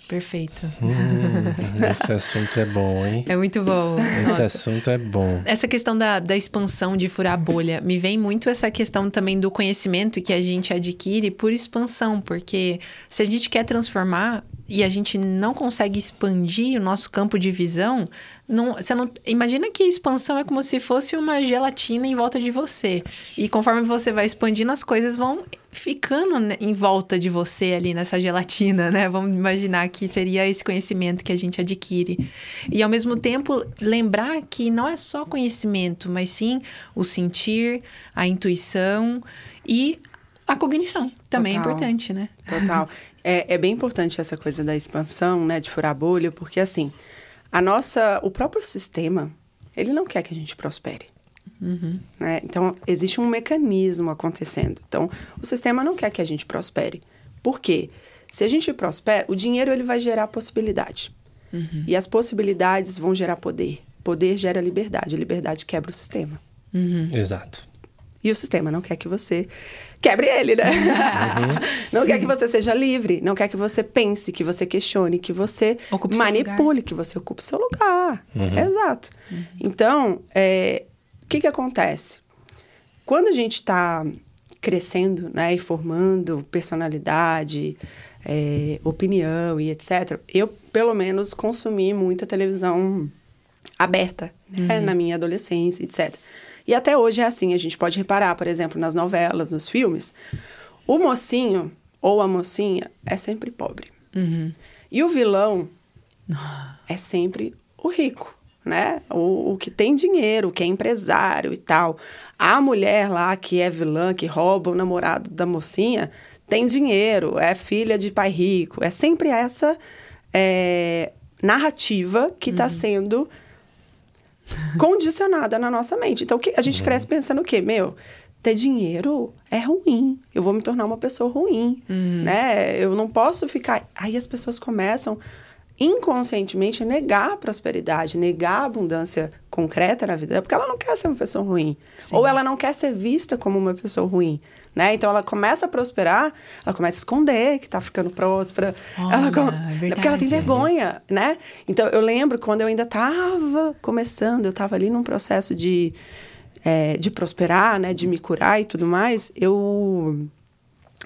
Perfeito. Hum, (laughs) esse assunto é bom, hein? É muito bom. Esse Nossa. assunto é bom. Essa questão da, da expansão de furar a bolha, me vem muito essa questão também do conhecimento que a gente adquire por expansão, porque se a gente quer transformar, e a gente não consegue expandir o nosso campo de visão, não, você não imagina que a expansão é como se fosse uma gelatina em volta de você. E conforme você vai expandindo, as coisas vão ficando em volta de você ali nessa gelatina, né? Vamos imaginar que seria esse conhecimento que a gente adquire. E ao mesmo tempo, lembrar que não é só conhecimento, mas sim o sentir, a intuição e a cognição. Também é Total. é importante, né? Total. É, é bem importante essa coisa da expansão, né, de furar a bolha, porque assim, a nossa, o próprio sistema, ele não quer que a gente prospere. Uhum. Né? Então, existe um mecanismo acontecendo. Então, o sistema não quer que a gente prospere. Por quê? Se a gente prospera, o dinheiro ele vai gerar possibilidade. Uhum. E as possibilidades vão gerar poder. Poder gera liberdade. A liberdade quebra o sistema. Uhum. Exato. E o sistema não quer que você quebre ele, né? Uhum. não Sim. quer que você seja livre, não quer que você pense, que você questione, que você ocupe manipule, que você ocupe seu lugar. Uhum. Exato. Uhum. Então, o é, que, que acontece? Quando a gente está crescendo, né, e formando personalidade, é, opinião e etc., eu, pelo menos, consumi muita televisão aberta, né, uhum. na minha adolescência, etc., e até hoje é assim, a gente pode reparar, por exemplo, nas novelas, nos filmes, o mocinho ou a mocinha é sempre pobre. Uhum. E o vilão é sempre o rico, né? O, o, que tem dinheiro, o que é empresário e tal. A mulher lá que é vilã, que rouba o namorado da mocinha, tem dinheiro, é filha de pai rico. É sempre essa é, narrativa que está uhum. sendo (laughs) condicionada na nossa mente. Então, a gente uhum. cresce pensando o quê? Meu, ter dinheiro é ruim. Eu vou me tornar uma pessoa ruim, uhum. né? Eu não posso ficar... Aí as pessoas começam inconscientemente a negar a prosperidade, negar a abundância concreta na vida, porque ela não quer ser uma pessoa ruim. Sim. Ou ela não quer ser vista como uma pessoa ruim né? Então ela começa a prosperar, ela começa a esconder que está ficando próspera. Olha, ela é porque ela tem vergonha, né? Então eu lembro quando eu ainda estava começando, eu estava ali num processo de, é, de prosperar, né? De me curar e tudo mais, eu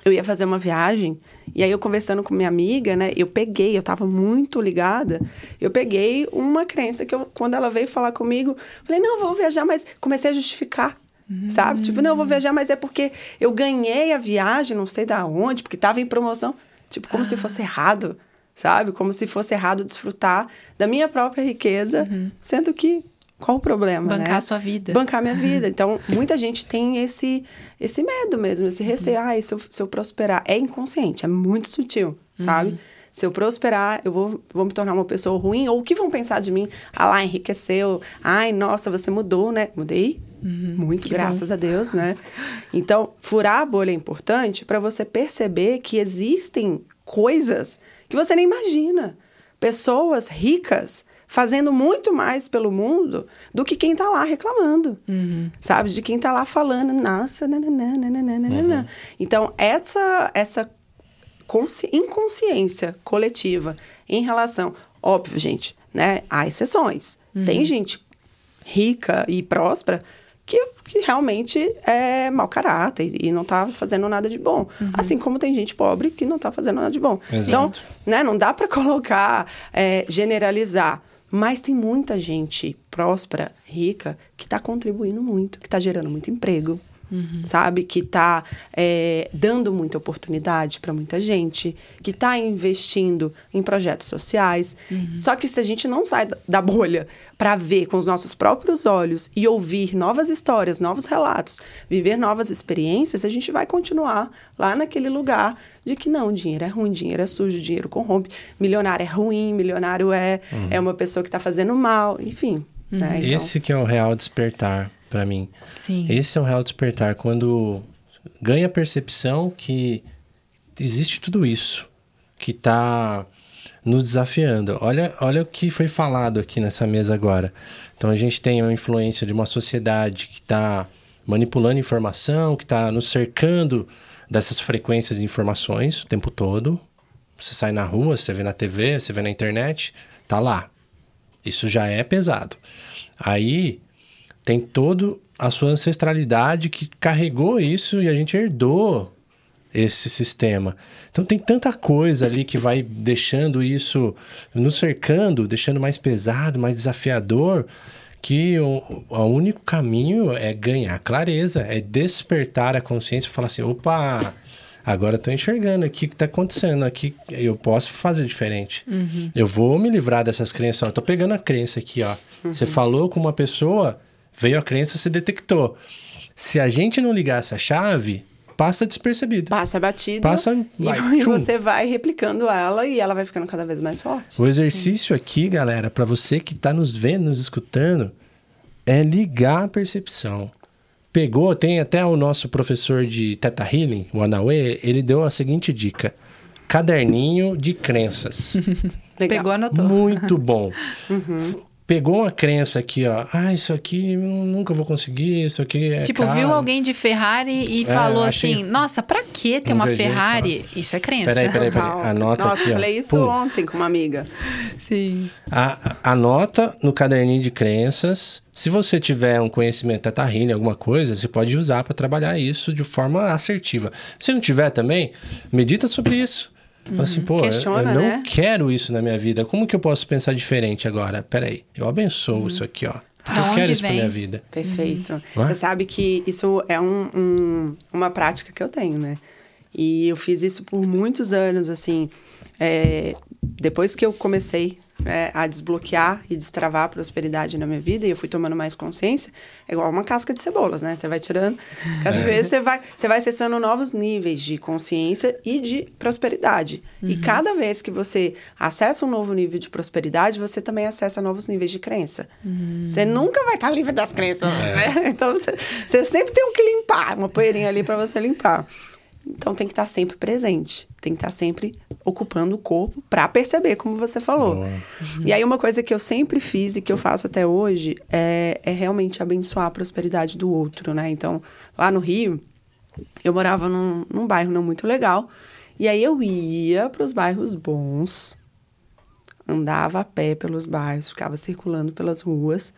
eu ia fazer uma viagem e aí eu conversando com minha amiga, né, eu peguei, eu estava muito ligada, eu peguei uma crença que eu, quando ela veio falar comigo, falei, não, vou viajar, mas comecei a justificar. Uhum. Sabe? Tipo, não, eu vou viajar, mas é porque eu ganhei a viagem, não sei da onde, porque estava em promoção. Tipo, como ah. se fosse errado, sabe? Como se fosse errado desfrutar da minha própria riqueza, uhum. sendo que qual o problema, Bancar né? a sua vida. Bancar minha vida. (laughs) Então, muita gente tem esse, esse medo mesmo, esse receio. Uhum. Ah, se eu, se eu prosperar. É inconsciente, é muito sutil, sabe? Uhum. Se eu prosperar, eu vou, vou me tornar uma pessoa ruim? Ou o que vão pensar de mim? Ah lá, enriqueceu. Ai, nossa, você mudou, né? Mudei? Uhum, Muito, graças bom. a Deus, né? Então, furar a bolha é importante para você perceber que existem coisas que você nem imagina. Pessoas ricas fazendo muito mais pelo mundo do que quem está lá reclamando, uhum. sabe? De quem está lá falando, nossa, nananana. Uhum. Então, essa, essa inconsciência coletiva em relação... Óbvio, gente, né? Há exceções. Uhum. Tem gente rica e próspera que, que realmente é mau caráter e não está fazendo nada de bom. Uhum. Assim como tem gente pobre que não está fazendo nada de bom. Exato. Então, né, não dá para colocar, é, generalizar. Mas tem muita gente próspera, rica, que está contribuindo muito, que está gerando muito emprego, Uhum. sabe? Que está é, dando muita oportunidade para muita gente, que está investindo em projetos sociais. Uhum. Só que se a gente não sai da bolha para ver com os nossos próprios olhos e ouvir novas histórias, novos relatos, viver novas experiências, a gente vai continuar lá naquele lugar de que não, dinheiro é ruim, dinheiro é sujo, dinheiro corrompe, milionário é ruim, milionário é, uhum. é uma pessoa que está fazendo mal, enfim. Né? Então... Esse que é o real despertar para mim. Sim. Esse é o real despertar quando ganha a percepção que existe tudo isso que está nos desafiando. Olha, olha o que foi falado aqui nessa mesa agora. Então a gente tem a influência de uma sociedade que está manipulando informação, que está nos cercando dessas frequências de informações o tempo todo. Você sai na rua, você vê na TV, você vê na internet, tá lá. Isso já é pesado. Aí tem toda a sua ancestralidade que carregou isso e a gente herdou esse sistema. Então tem tanta coisa ali que vai deixando isso nos cercando, deixando mais pesado, mais desafiador, que o, o único caminho é ganhar clareza, é despertar a consciência e falar assim: opa, agora estou enxergando aqui o que está acontecendo, aqui eu posso fazer diferente. Uhum. Eu vou me livrar dessas crenças. Estou pegando a crença aqui, ó. Uhum. Você falou com uma pessoa, veio a crença, se detectou. Se a gente não ligar essa chave, passa despercebido. Passa batido. Passa, vai, (laughs) e você vai replicando ela e ela vai ficando cada vez mais forte. O exercício Sim. aqui, galera, para você que está nos vendo, nos escutando, é ligar a percepção. Pegou, tem até o nosso professor de Teta Healing, o Anaue, ele deu a seguinte dica: caderninho de crenças. (laughs) Pegou, anotou. Muito bom. Uhum pegou uma crença aqui, ó. Ah, isso aqui nunca vou conseguir, isso aqui é. Tipo, caro. viu alguém de Ferrari e é, falou achei... assim: Nossa, pra que ter uma Ferrari? Isso é crença. Peraí, peraí, peraí. Anota Nossa, aqui. eu falei isso Pum. ontem com uma amiga. Sim. A, anota no caderninho de crenças. Se você tiver um conhecimento Teta Healing, alguma coisa, você pode usar para trabalhar isso de forma assertiva. Se não tiver também, medita sobre isso. Fala assim, pô, Questiona, eu, eu não né? quero isso na minha vida. Como que eu posso pensar diferente agora? Peraí, eu abençoo uhum. isso aqui, ó. Porque eu quero isso vem? pra minha vida. Perfeito. Uhum. Você sabe que isso é um, um, uma prática que eu tenho, né? E eu fiz isso por muitos anos, assim. É, depois que eu comecei é, a desbloquear e destravar a prosperidade na minha vida e eu fui tomando mais consciência, é igual uma casca de cebolas, né? Você vai tirando, cada é. vez você vai, você vai acessando novos níveis de consciência e de prosperidade. Uhum. E cada vez que você acessa um novo nível de prosperidade, você também acessa novos níveis de crença. Uhum. Você nunca vai estar livre das crenças, é. né? (laughs) Então você, você sempre tem um que limpar, uma poeirinha ali para você limpar. Então tem que estar sempre presente, tem que estar sempre ocupando o corpo para perceber, como você falou. E aí uma coisa que eu sempre fiz e que eu faço até hoje é, é realmente abençoar a prosperidade do outro, né? Então, lá no Rio, eu morava num, num bairro não muito legal, e aí eu ia para os bairros bons, andava a pé pelos bairros, ficava circulando pelas ruas,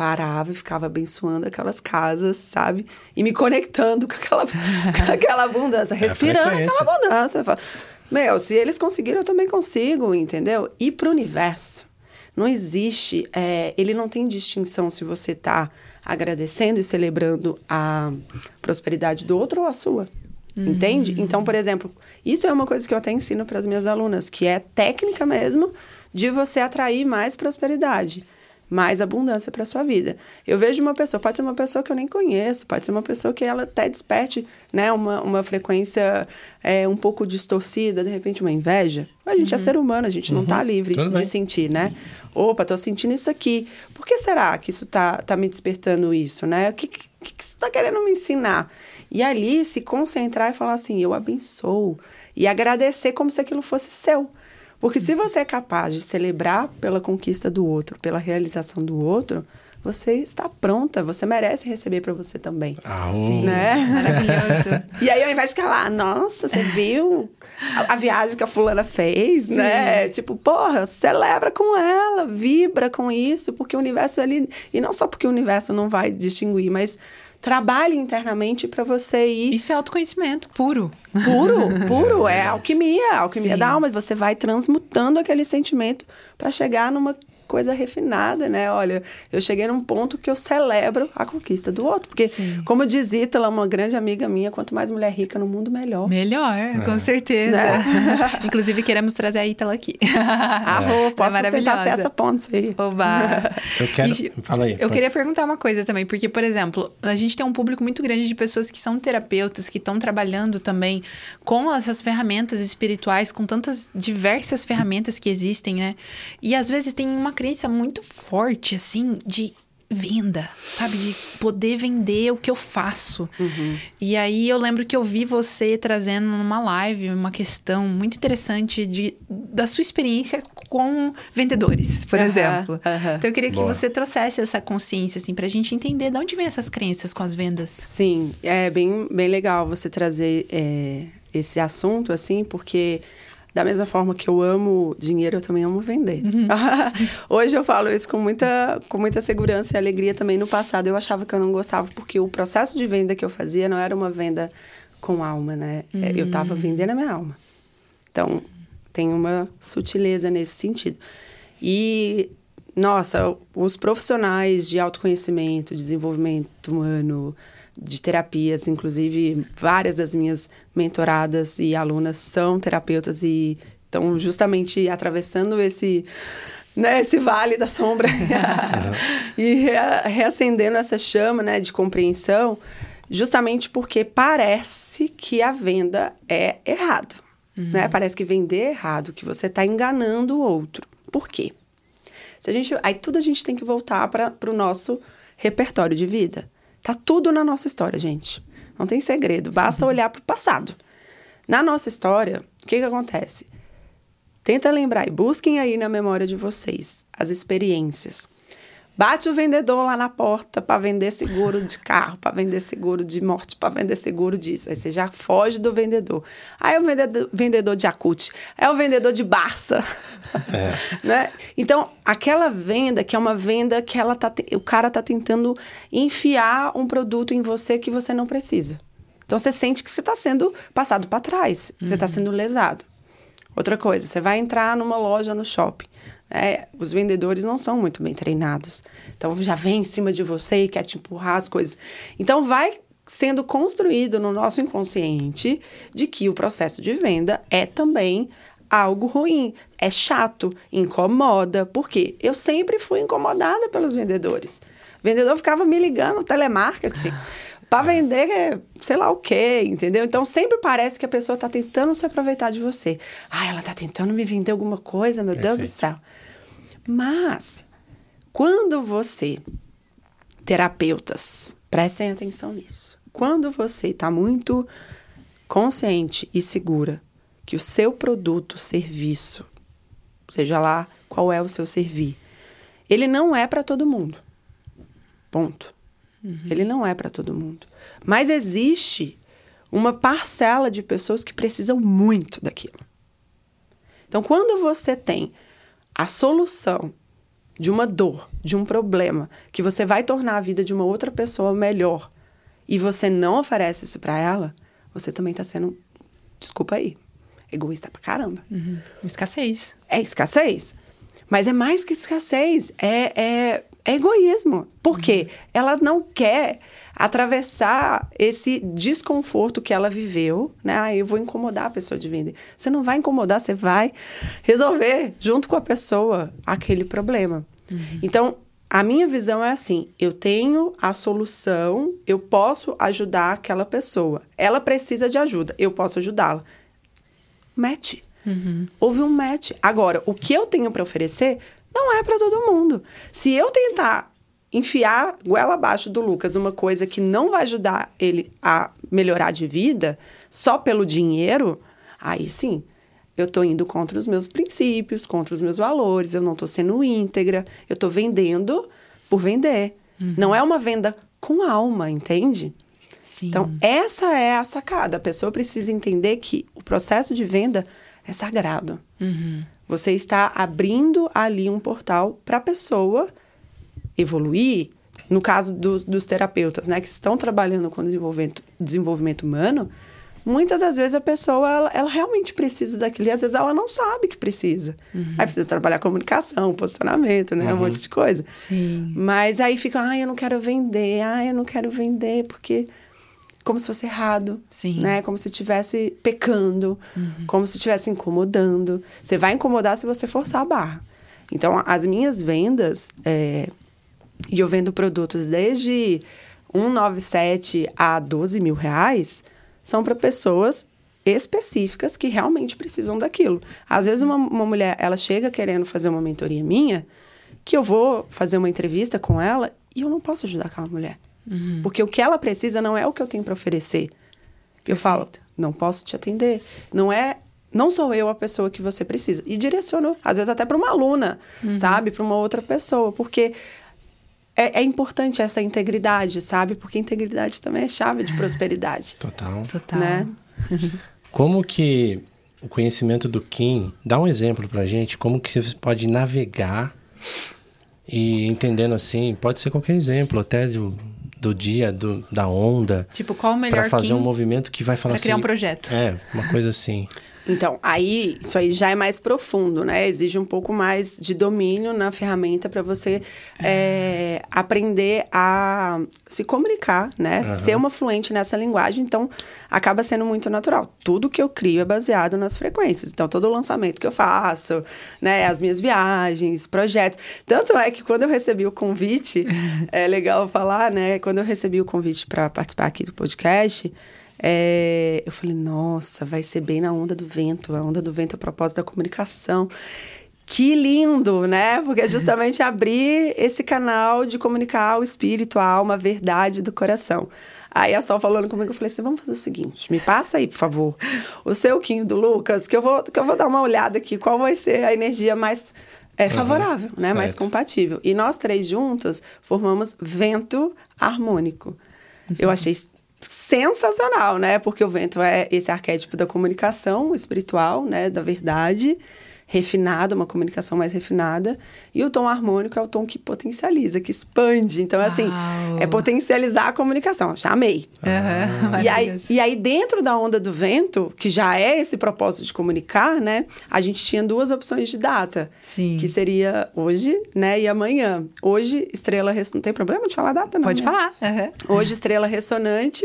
parava e ficava abençoando aquelas casas, sabe? E me conectando (laughs) com aquela, com aquela abundância, é respirando é aquela abundância. Meu, se eles conseguiram, eu também consigo, entendeu? E para o universo, não existe, é, ele não tem distinção se você está agradecendo e celebrando a prosperidade do outro ou a sua. Uhum. Entende? Então, por exemplo, isso é uma coisa que eu até ensino para as minhas alunas, que é técnica mesmo de você atrair mais prosperidade mais abundância para sua vida. Eu vejo uma pessoa, pode ser uma pessoa que eu nem conheço, pode ser uma pessoa que ela até desperte, né, uma, uma frequência é, um pouco distorcida, de repente uma inveja. A gente é uhum. é ser humano, a gente uhum. não está livre Tudo de bem. sentir, né? Opa, tô sentindo isso aqui. Por que será que isso tá, tá me despertando isso, né? O que, que, que você tá querendo me ensinar? E ali se concentrar e falar assim, eu abençoo. E agradecer como se aquilo fosse seu. Porque se você é capaz de celebrar pela conquista do outro, pela realização do outro, você está pronta, você merece receber para você também. Ah, Sim, né? Maravilhoso. e aí, ao invés de falar, nossa, você viu a, a viagem que a fulana fez, Sim. né? Tipo, porra, celebra com ela, vibra com isso, porque o universo ali. E não só porque o universo não vai distinguir, mas trabalhe internamente para você ir. Isso é autoconhecimento puro. Puro, (laughs) puro. É alquimia, alquimia Sim. da alma. Você vai transmutando aquele sentimento para chegar numa coisa refinada, né? Olha, eu cheguei num ponto que eu celebro a conquista do outro. Porque, Sim. como diz Ítala, uma grande amiga minha, quanto mais mulher rica no mundo, melhor. Melhor, é. com certeza. Né? (laughs) (laughs) Inclusive, queremos trazer a Ítala aqui. Ah, é. posso é tentar ser essa ponte aí. Oba! Eu quero... Fala aí. Eu pode. queria perguntar uma coisa também, porque, por exemplo, a gente tem um público muito grande de pessoas que são terapeutas, que estão trabalhando também com essas ferramentas espirituais, com tantas diversas ferramentas que existem, né? E às vezes tem uma crença muito forte, assim, de venda, sabe? De poder vender o que eu faço. Uhum. E aí eu lembro que eu vi você trazendo numa live uma questão muito interessante de, da sua experiência com vendedores, por uhum. exemplo. Uhum. Então eu queria que Boa. você trouxesse essa consciência, assim, pra gente entender de onde vem essas crenças com as vendas. Sim, é bem, bem legal você trazer é, esse assunto, assim, porque da mesma forma que eu amo dinheiro, eu também amo vender. Uhum. (laughs) Hoje eu falo isso com muita, com muita segurança e alegria também. No passado eu achava que eu não gostava, porque o processo de venda que eu fazia não era uma venda com alma, né? Uhum. Eu estava vendendo a minha alma. Então, tem uma sutileza nesse sentido. E, nossa, os profissionais de autoconhecimento, desenvolvimento humano, de terapias, inclusive várias das minhas mentoradas e alunas são terapeutas e estão justamente atravessando esse né, esse vale da sombra (laughs) e reacendendo essa chama né, de compreensão, justamente porque parece que a venda é errado. Uhum. Né? Parece que vender é errado, que você está enganando o outro. Por quê? Se a gente, aí tudo a gente tem que voltar para o nosso repertório de vida. Tá tudo na nossa história, gente. Não tem segredo, basta olhar para o passado. Na nossa história, o que, que acontece? Tenta lembrar e busquem aí na memória de vocês as experiências. Bate o vendedor lá na porta para vender seguro de carro, para vender seguro de morte, para vender seguro disso. Aí você já foge do vendedor. Aí é o vendedor, vendedor de acute, é o vendedor de Barça. (laughs) É. né? Então, aquela venda que é uma venda que ela tá, o cara tá tentando enfiar um produto em você que você não precisa. Então você sente que você está sendo passado para trás, uhum. você está sendo lesado. Outra coisa, você vai entrar numa loja no shopping. É, os vendedores não são muito bem treinados. Então já vem em cima de você e quer te empurrar as coisas. Então vai sendo construído no nosso inconsciente de que o processo de venda é também algo ruim, é chato, incomoda. Por quê? Eu sempre fui incomodada pelos vendedores. O vendedor ficava me ligando, telemarketing, para (laughs) vender sei lá o quê, entendeu? Então sempre parece que a pessoa está tentando se aproveitar de você. Ah, ela está tentando me vender alguma coisa, meu Perfeito. Deus do céu. Mas, quando você, terapeutas, prestem atenção nisso. Quando você está muito consciente e segura que o seu produto, serviço, seja lá qual é o seu servir, ele não é para todo mundo. Ponto. Uhum. Ele não é para todo mundo. Mas existe uma parcela de pessoas que precisam muito daquilo. Então, quando você tem a solução de uma dor, de um problema, que você vai tornar a vida de uma outra pessoa melhor, e você não oferece isso para ela, você também está sendo, desculpa aí, egoísta pra caramba. Uhum. Escassez. É escassez. Mas é mais que escassez, é, é, é egoísmo. Por quê? Uhum. Ela não quer atravessar esse desconforto que ela viveu, né? Ah, eu vou incomodar a pessoa de vender. Você não vai incomodar, você vai resolver junto com a pessoa aquele problema. Uhum. Então, a minha visão é assim: eu tenho a solução, eu posso ajudar aquela pessoa. Ela precisa de ajuda, eu posso ajudá-la. Match. Uhum. Houve um match. Agora, o que eu tenho para oferecer não é para todo mundo. Se eu tentar enfiar goela abaixo do Lucas uma coisa que não vai ajudar ele a melhorar de vida só pelo dinheiro, aí sim, eu estou indo contra os meus princípios, contra os meus valores, eu não estou sendo íntegra, eu estou vendendo por vender. Uhum. Não é uma venda com alma, entende? Sim. Então, essa é a sacada. A pessoa precisa entender que o processo de venda é sagrado. Uhum. Você está abrindo ali um portal para a pessoa evoluir, no caso dos, dos terapeutas, né, que estão trabalhando com desenvolvimento, desenvolvimento humano, muitas das vezes a pessoa, ela, ela, realmente precisa daquilo e às vezes ela não sabe que precisa. Uhum. Aí precisa trabalhar comunicação, posicionamento, né, uhum. um monte de coisa. Sim. Mas aí fica, ah, eu não quero vender, ah, eu não quero vender porque como se fosse errado, Sim. né? Como se estivesse pecando, uhum. como se estivesse incomodando. Você vai incomodar se você forçar a barra. Então, as minhas vendas, é, e eu vendo produtos desde 197 a 12 mil reais, são para pessoas específicas que realmente precisam daquilo. Às vezes uma, uma mulher, ela chega querendo fazer uma mentoria minha, que eu vou fazer uma entrevista com ela e eu não posso ajudar aquela mulher. Uhum. Porque o que ela precisa não é o que eu tenho para oferecer. Perfeito. Eu falo, não posso te atender. Não é não sou eu a pessoa que você precisa. E direciono, às vezes, até para uma aluna, uhum. sabe? Para uma outra pessoa. Porque é, é, importante essa integridade, sabe? Porque integridade também é chave de prosperidade. (laughs) Total. Total. Né? (laughs) como que o conhecimento do Kim, dá um exemplo pra gente, como que você pode navegar e entendendo assim, pode ser qualquer exemplo, até do, do dia, do, da onda. Tipo, qual o melhor Pra fazer Kim um movimento que vai falar pra assim. criar um projeto? É, uma coisa assim. Então, aí, isso aí já é mais profundo, né? Exige um pouco mais de domínio na ferramenta para você é, aprender a se comunicar, né? Aham. Ser uma fluente nessa linguagem. Então, acaba sendo muito natural. Tudo que eu crio é baseado nas frequências. Então, todo lançamento que eu faço, né? As minhas viagens, projetos. Tanto é que quando eu recebi o convite, (laughs) é legal falar, né? Quando eu recebi o convite para participar aqui do podcast, é, eu falei, nossa, vai ser bem na onda do vento. A onda do vento é o propósito da comunicação. Que lindo, né? Porque é justamente abrir esse canal de comunicar o espírito, a alma, a verdade do coração. Aí a Sol falando comigo, eu falei assim: vamos fazer o seguinte, me passa aí, por favor, o seu Quinho do Lucas, que eu vou, que eu vou dar uma olhada aqui, qual vai ser a energia mais é, favorável, né? Mais certo. compatível. E nós três juntos formamos vento harmônico. Eu achei sensacional, né? Porque o vento é esse arquétipo da comunicação espiritual, né? Da verdade refinada, uma comunicação mais refinada. E o tom harmônico é o tom que potencializa, que expande. Então, assim, Uau. é potencializar a comunicação. Já amei. Aham, E aí, e aí, dentro da onda do vento, que já é esse propósito de comunicar, né? A gente tinha duas opções de data. Sim. Que seria hoje, né? E amanhã. Hoje, estrela... Res... Não tem problema de falar data, não? Pode né? falar. aham. Hoje, estrela ressonante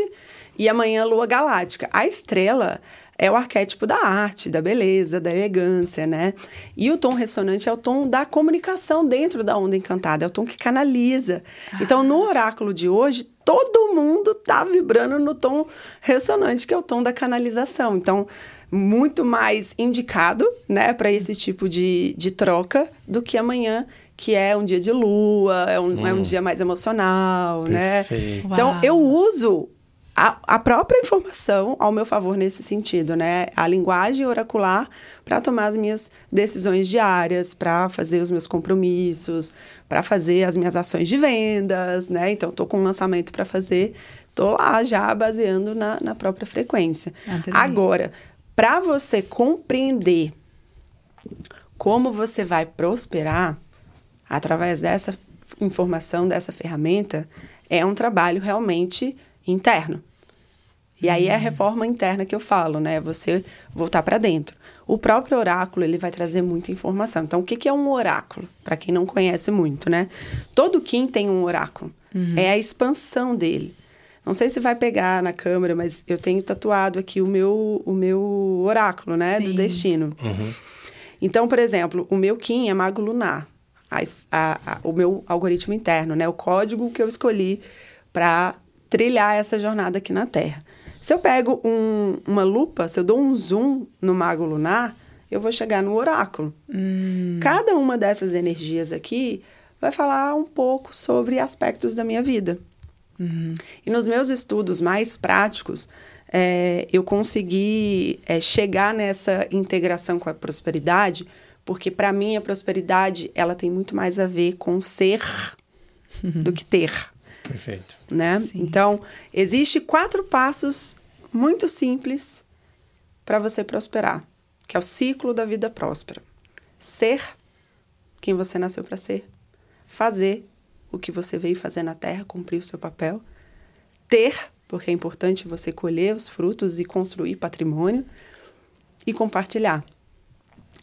e amanhã, lua galáctica. A estrela é o arquétipo da arte, da beleza, da elegância, né? E o tom ressonante é o tom da comunicação dentro da onda encantada, é o tom que canaliza. Então, no oráculo de hoje, todo mundo tá vibrando no tom ressonante, que é o tom da canalização. Então, muito mais indicado, né, para esse tipo de, de troca do que amanhã, que é um dia de lua, é um, é um dia mais emocional, né? Perfeito. Então, Uau. eu uso a, a própria informação ao meu favor nesse sentido, né? A linguagem oracular para tomar as minhas decisões diárias, para fazer os meus compromissos, para fazer as minhas ações de vendas, né? Então, estou com um lançamento para fazer, estou lá já baseando na, na própria frequência. Agora, para você compreender como você vai prosperar através dessa informação, dessa ferramenta, é um trabalho realmente interno. E aí é a reforma interna que eu falo, né? Você voltar para dentro. O próprio oráculo, ele vai trazer muita informação. Então, o que, que é um oráculo? Para quem não conhece muito, né? Todo Kim tem um oráculo. É a expansão dele. Não sei se vai pegar na câmera, mas eu tenho tatuado aqui o meu, o meu oráculo, né? Do Sim. destino. Então, por exemplo, o meu Kim é mago lunar. A a- a- o meu algoritmo interno, né? O código que eu escolhi para trilhar essa jornada aqui na Terra. Se eu pego um- uma lupa, se eu dou um zoom no mago lunar, eu vou chegar no oráculo. Cada uma dessas energias aqui vai falar um pouco sobre aspectos da minha vida. E nos meus estudos mais práticos, é, eu consegui é, chegar nessa integração com a prosperidade, porque para mim a prosperidade ela tem muito mais a ver com ser (laughs) do que ter, Perfeito. né? Então existe quatro passos muito simples para você prosperar, que é o ciclo da vida próspera: ser quem você nasceu para ser, fazer o que você veio fazer na Terra, cumprir o seu papel, ter, porque é importante você colher os frutos e construir patrimônio, e compartilhar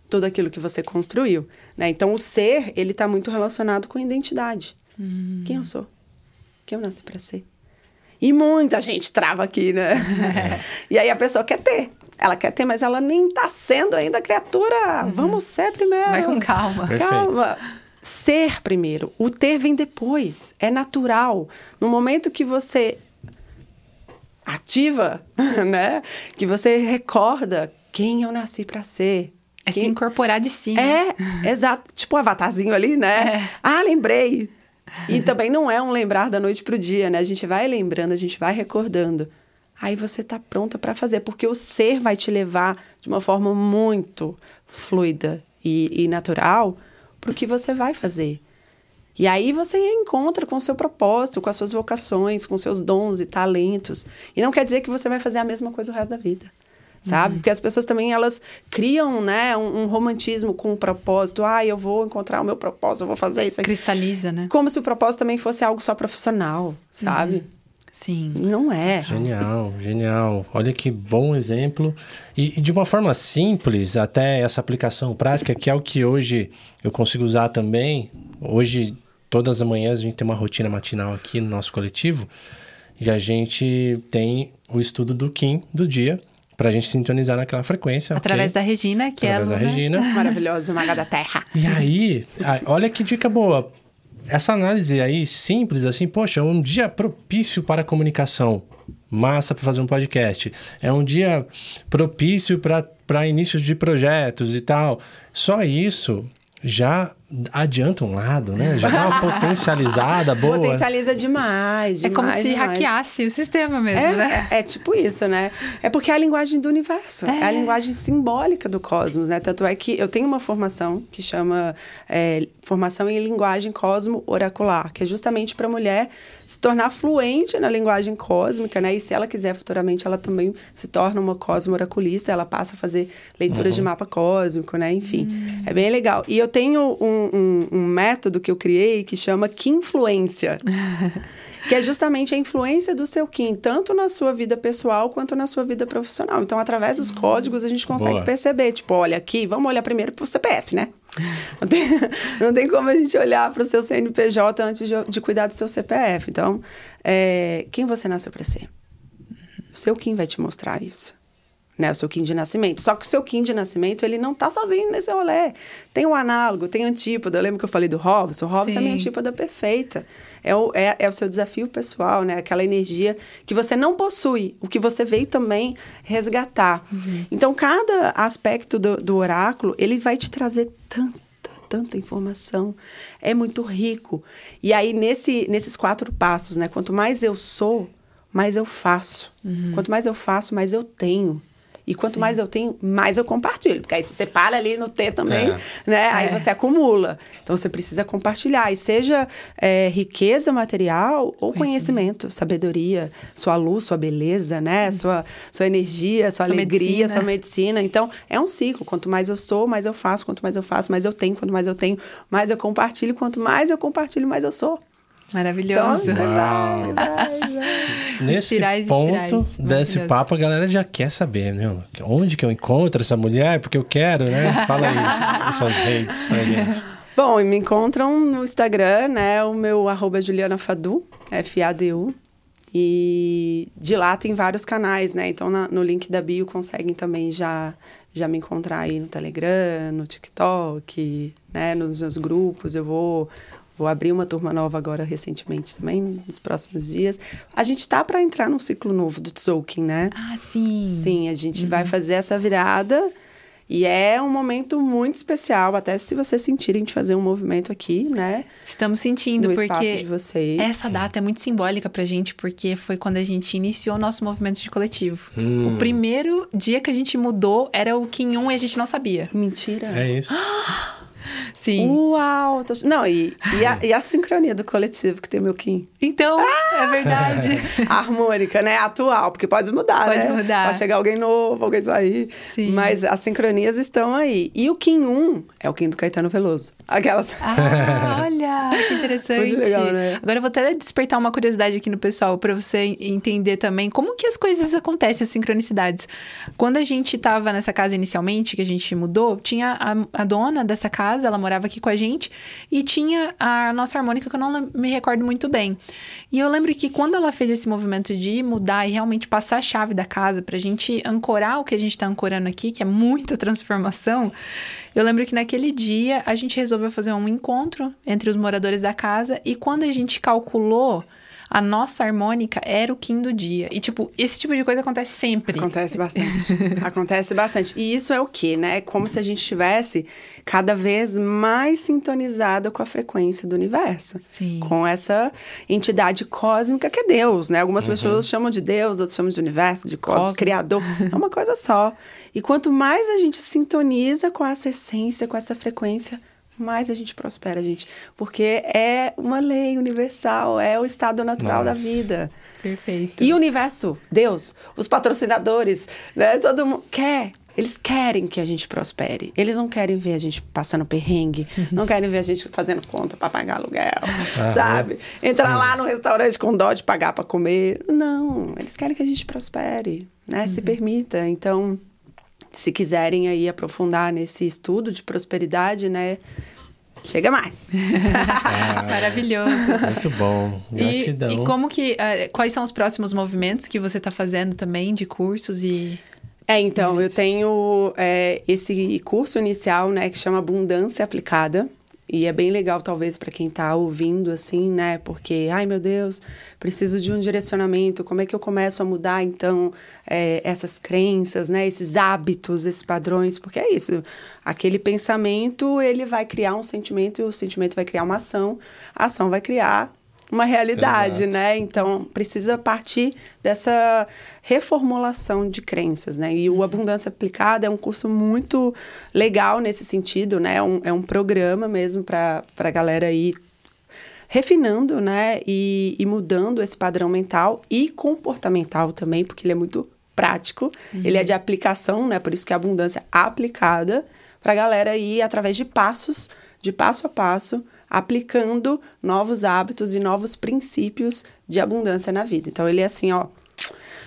tudo aquilo que você construiu. Né? Então, o ser, ele está muito relacionado com a identidade. Quem eu sou? Quem eu nasci para ser? E muita gente trava aqui, né? e aí a pessoa quer ter. Ela quer ter, mas ela nem está sendo ainda criatura. Vamos ser primeiro. Vai com calma. Perfeito. Calma. Ser primeiro. O ter vem depois. É natural. No momento que você ativa, (laughs) né? Que você recorda quem eu nasci para ser. É se Quem- incorporar de si. né? é, exato. Tipo um avatarzinho ali, né? É. Ah, lembrei. E também não é um lembrar da noite pro dia, né? A gente vai lembrando, a gente vai recordando. Aí você tá pronta para fazer, porque o ser vai te levar de uma forma muito fluida e, e natural pro que você vai fazer. E aí você encontra com o seu propósito, com as suas vocações, com seus dons e talentos. E não quer dizer que você vai fazer a mesma coisa o resto da vida. Sabe? Uhum. Porque as pessoas também, elas criam, né, um, um, romantismo com um propósito. Ah, eu vou encontrar o meu propósito, eu vou fazer isso aqui. Cristaliza, né? Como se o propósito também fosse algo só profissional, sabe? Uhum. Sim. Não é. Genial, genial. Olha que bom exemplo. E, e, de uma forma simples, até essa aplicação prática, que é o que hoje eu consigo usar também. Hoje, todas as manhãs, a gente tem uma rotina matinal aqui no nosso coletivo. E a gente tem o estudo do Kim do dia para a gente sintonizar naquela frequência. Através okay? da Regina, que Através é a da Regina. (laughs) Maravilhosa, maga da terra. E aí, olha que dica boa. Essa análise aí simples, assim, poxa, é um dia propício para a comunicação. Massa para fazer um podcast. É um dia propício para inícios de projetos e tal. Só isso já adianta um lado, né? Já dá uma potencializada (laughs) boa. Potencializa demais, demais É como se demais. hackeasse o sistema mesmo, é, né? É, é, tipo isso, né? É porque é a linguagem do universo, é. é. a linguagem simbólica do cosmos, né? Tanto é que eu tenho uma formação que chama é, Formação em Linguagem Cosmo Oracular, que é justamente para a mulher se tornar fluente na linguagem cósmica, né? E se ela quiser futuramente, ela também se torna uma cosmo oraculista, ela passa a fazer leituras uhum. de mapa cósmico, né? Enfim, uhum. é bem legal. E eu tenho um, um, um método que eu criei que chama Influência. (laughs) que é justamente a influência do seu Kim, tanto na sua vida pessoal quanto na sua vida profissional. Então, através dos códigos, a gente consegue Boa. perceber, tipo, olha aqui, vamos olhar primeiro para o CPF, né? Não tem, não tem como a gente olhar para o seu CNPJ antes de, de, cuidar do seu CPF. Então, é, quem você nasceu para ser? O seu Kim vai te mostrar isso né, o seu Kim de nascimento. Só que o seu Kim de nascimento, ele não está sozinho nesse rolê. Tem um análogo, tem antípoda. Eu lembro que eu falei do Robson. O Robson Sim. é a minha antípoda perfeita. É o, é, é o seu desafio pessoal, né? Aquela energia que você não possui, o que você veio também resgatar. Uhum. Então, cada aspecto do, do oráculo, ele vai te trazer tanta tanta informação, é muito rico. E aí, nesse, nesses quatro passos, né? Quanto mais eu sou, mais eu faço. Uhum. Quanto mais eu faço, mais eu tenho. E quanto Sim. mais eu tenho, mais eu compartilho. Porque aí você separa ali no T também, é. né? Aí é. você acumula. Então você precisa compartilhar. E seja é, riqueza material ou conhecimento, sabedoria, sua luz, sua beleza, né? Hum. Sua, sua energia, sua, sua alegria, medicina. sua medicina. Então é um ciclo. Quanto mais eu sou, mais eu faço. Quanto mais eu faço, mais eu tenho. Quanto mais eu tenho, mais eu compartilho. Quanto mais eu compartilho, mais eu sou. Maravilhoso. Então, vai, vai, vai. Nesse ponto desse papo, a galera já quer saber, né? Onde que eu encontro essa mulher? Porque eu quero, né? Fala aí suas redes pra gente. Bom, me encontram no Instagram, né? O meu arroba é Juliana Fadu, F-A-D-U. E de lá tem vários canais, né? Então, na, no link da bio conseguem também já, já me encontrar aí no Telegram, no TikTok, né? Nos meus grupos. Eu vou Vou abrir uma turma nova agora recentemente também, nos próximos dias. A gente tá para entrar num ciclo novo do Tzolk'in, né? Ah, sim. Sim, a gente uhum. vai fazer essa virada e é um momento muito especial, até se vocês sentirem de fazer um movimento aqui, né? Estamos sentindo, no porque de vocês. essa data é muito simbólica pra gente, porque foi quando a gente iniciou o nosso movimento de coletivo. Hum. O primeiro dia que a gente mudou era o Kim 1 e a gente não sabia. Mentira. É isso. (gasps) Sim. Uau! Tô... Não, e, e, a, e, a, sincronia do coletivo que tem meu Kim. Então, ah! é verdade. (laughs) a harmônica, né? Atual, porque pode mudar, pode né? Pode mudar. Pode chegar alguém novo, alguém sair. Sim. Mas as sincronias estão aí. E o Kim 1 é o Kim do Caetano Veloso. Aquelas. Ah, olha, que interessante. Muito legal, né? Agora eu vou até despertar uma curiosidade aqui no pessoal para você entender também como que as coisas acontecem, as sincronicidades. Quando a gente estava nessa casa inicialmente, que a gente mudou, tinha a, a dona dessa casa, ela morava aqui com a gente, e tinha a nossa harmônica que eu não me recordo muito bem. E eu lembro que quando ela fez esse movimento de mudar e realmente passar a chave da casa pra gente ancorar o que a gente tá ancorando aqui, que é muita transformação, eu lembro que naquele dia a gente resolveu fazer um encontro entre os moradores da casa e quando a gente calculou a nossa harmônica era o Kim do dia. E, tipo, esse tipo de coisa acontece sempre. Acontece (laughs) bastante. acontece bastante. E isso é o quê, né? Como se a gente estivesse cada vez mais sintonizada com a frequência do universo. Sim. Com essa entidade cósmica que é Deus, né? Algumas uhum. pessoas chamam de Deus, outros chamam de universo, de cosmos, Cosmo. criador. É uma coisa só. E quanto mais a gente sintoniza com essa essência, com essa frequência, mais a gente prospera, gente. Porque é uma lei universal, é o estado natural Nossa. da vida. Perfeito. E o universo, Deus, os patrocinadores, né? Todo mundo quer. Eles querem que a gente prospere. Eles não querem ver a gente passando perrengue. não querem ver a gente fazendo conta para pagar aluguel, sabe? Entrar lá no restaurante com dó de pagar para comer. Não, eles querem que a gente prospere, né? Uhum. Se permita. Então, se quiserem aí aprofundar nesse estudo de prosperidade, né? Chega mais. Ah, (laughs) Maravilhoso. Muito bom. Gratidão. E, e como que. Uh, quais são os próximos movimentos que você está fazendo também de cursos e. É, então, eu tenho é, esse curso inicial, né, que chama Abundância Aplicada. E é bem legal, talvez, para quem está ouvindo, assim, né? Porque, ai meu Deus, preciso de um direcionamento. Como é que eu começo a mudar, então, é, essas crenças, né? Esses hábitos, esses padrões? Porque é isso. Aquele pensamento, ele vai criar um sentimento e o sentimento vai criar uma ação. A ação vai criar uma realidade, Exato. né? Então, precisa partir dessa reformulação de crenças, né? E o uhum. Abundância Aplicada é um curso muito legal nesse sentido, né? É um, é um programa mesmo para a galera ir refinando, né? E, e, mudando esse padrão mental e comportamental também, porque ele é muito prático, uhum. ele é de aplicação, né? Por isso que é abundância aplicada para a galera ir através de passos, de passo a passo, aplicando novos hábitos e novos princípios de abundância na vida. Então ele é assim, ó,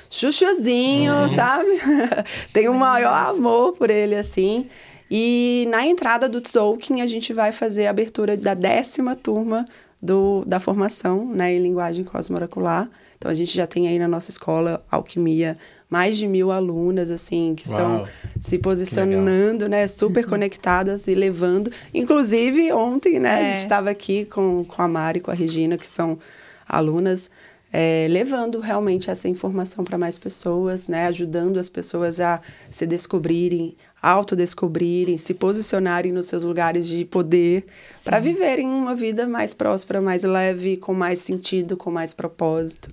chuchuzinho, uhum. sabe? (laughs) Tem o maior amor por ele assim. E na entrada do Tzolk'in a gente vai fazer a abertura da décima turma do, da formação né, em linguagem cosmoracular. Então a gente já tem aí na nossa escola Alquimia mais de mil alunas, assim, que estão Uau, se posicionando, né? Super (laughs) conectadas e levando. Inclusive, ontem, né? É. A gente estava aqui com, com a Mari e com a Regina, que são alunas, é, levando realmente essa informação para mais pessoas, né? Ajudando as pessoas a se descobrirem, autodescobrirem, se posicionarem nos seus lugares de poder para viverem uma vida mais próspera, mais leve, com mais sentido, com mais propósito.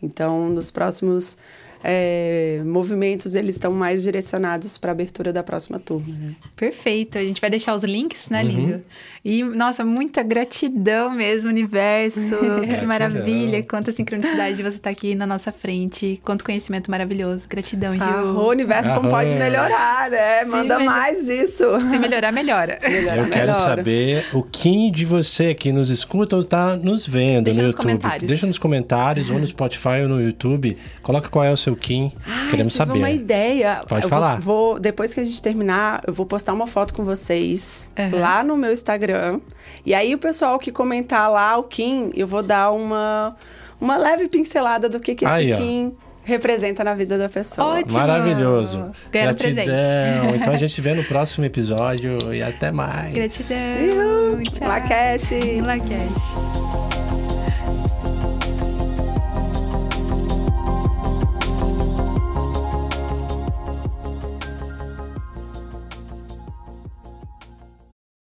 Então, nos próximos é, movimentos eles estão mais direcionados para a abertura da próxima turma. Né? Perfeito. A gente vai deixar os links, né, uhum. lindo? E, nossa, muita gratidão mesmo, universo. (laughs) que maravilha. Quanta sincronicidade de você estar tá aqui na nossa frente. Quanto conhecimento maravilhoso. Gratidão, Gil. Ah, o universo como pode melhorar, né? Manda mais disso. Se melhorar, melhora. Se melhorar, Eu quero melhora. saber o que de você que nos escuta ou está nos vendo Deixa no YouTube. Comentários. Deixa nos comentários ou no Spotify ou no YouTube. Coloca qual é o seu seu Kim. Ai, Queremos saber. uma ideia. Pode eu falar. Vou, vou, depois que a gente terminar, eu vou postar uma foto com vocês uhum. lá no meu Instagram. E aí o pessoal que comentar lá o Kim, eu vou dar uma, uma leve pincelada do que, que esse aí, Kim representa na vida da pessoa. Ótimo. Maravilhoso. Ganhando Gratidão. presente. Então a gente vê no (laughs) próximo episódio e até mais. Gratidão. Tchau. Lacash. Lacash.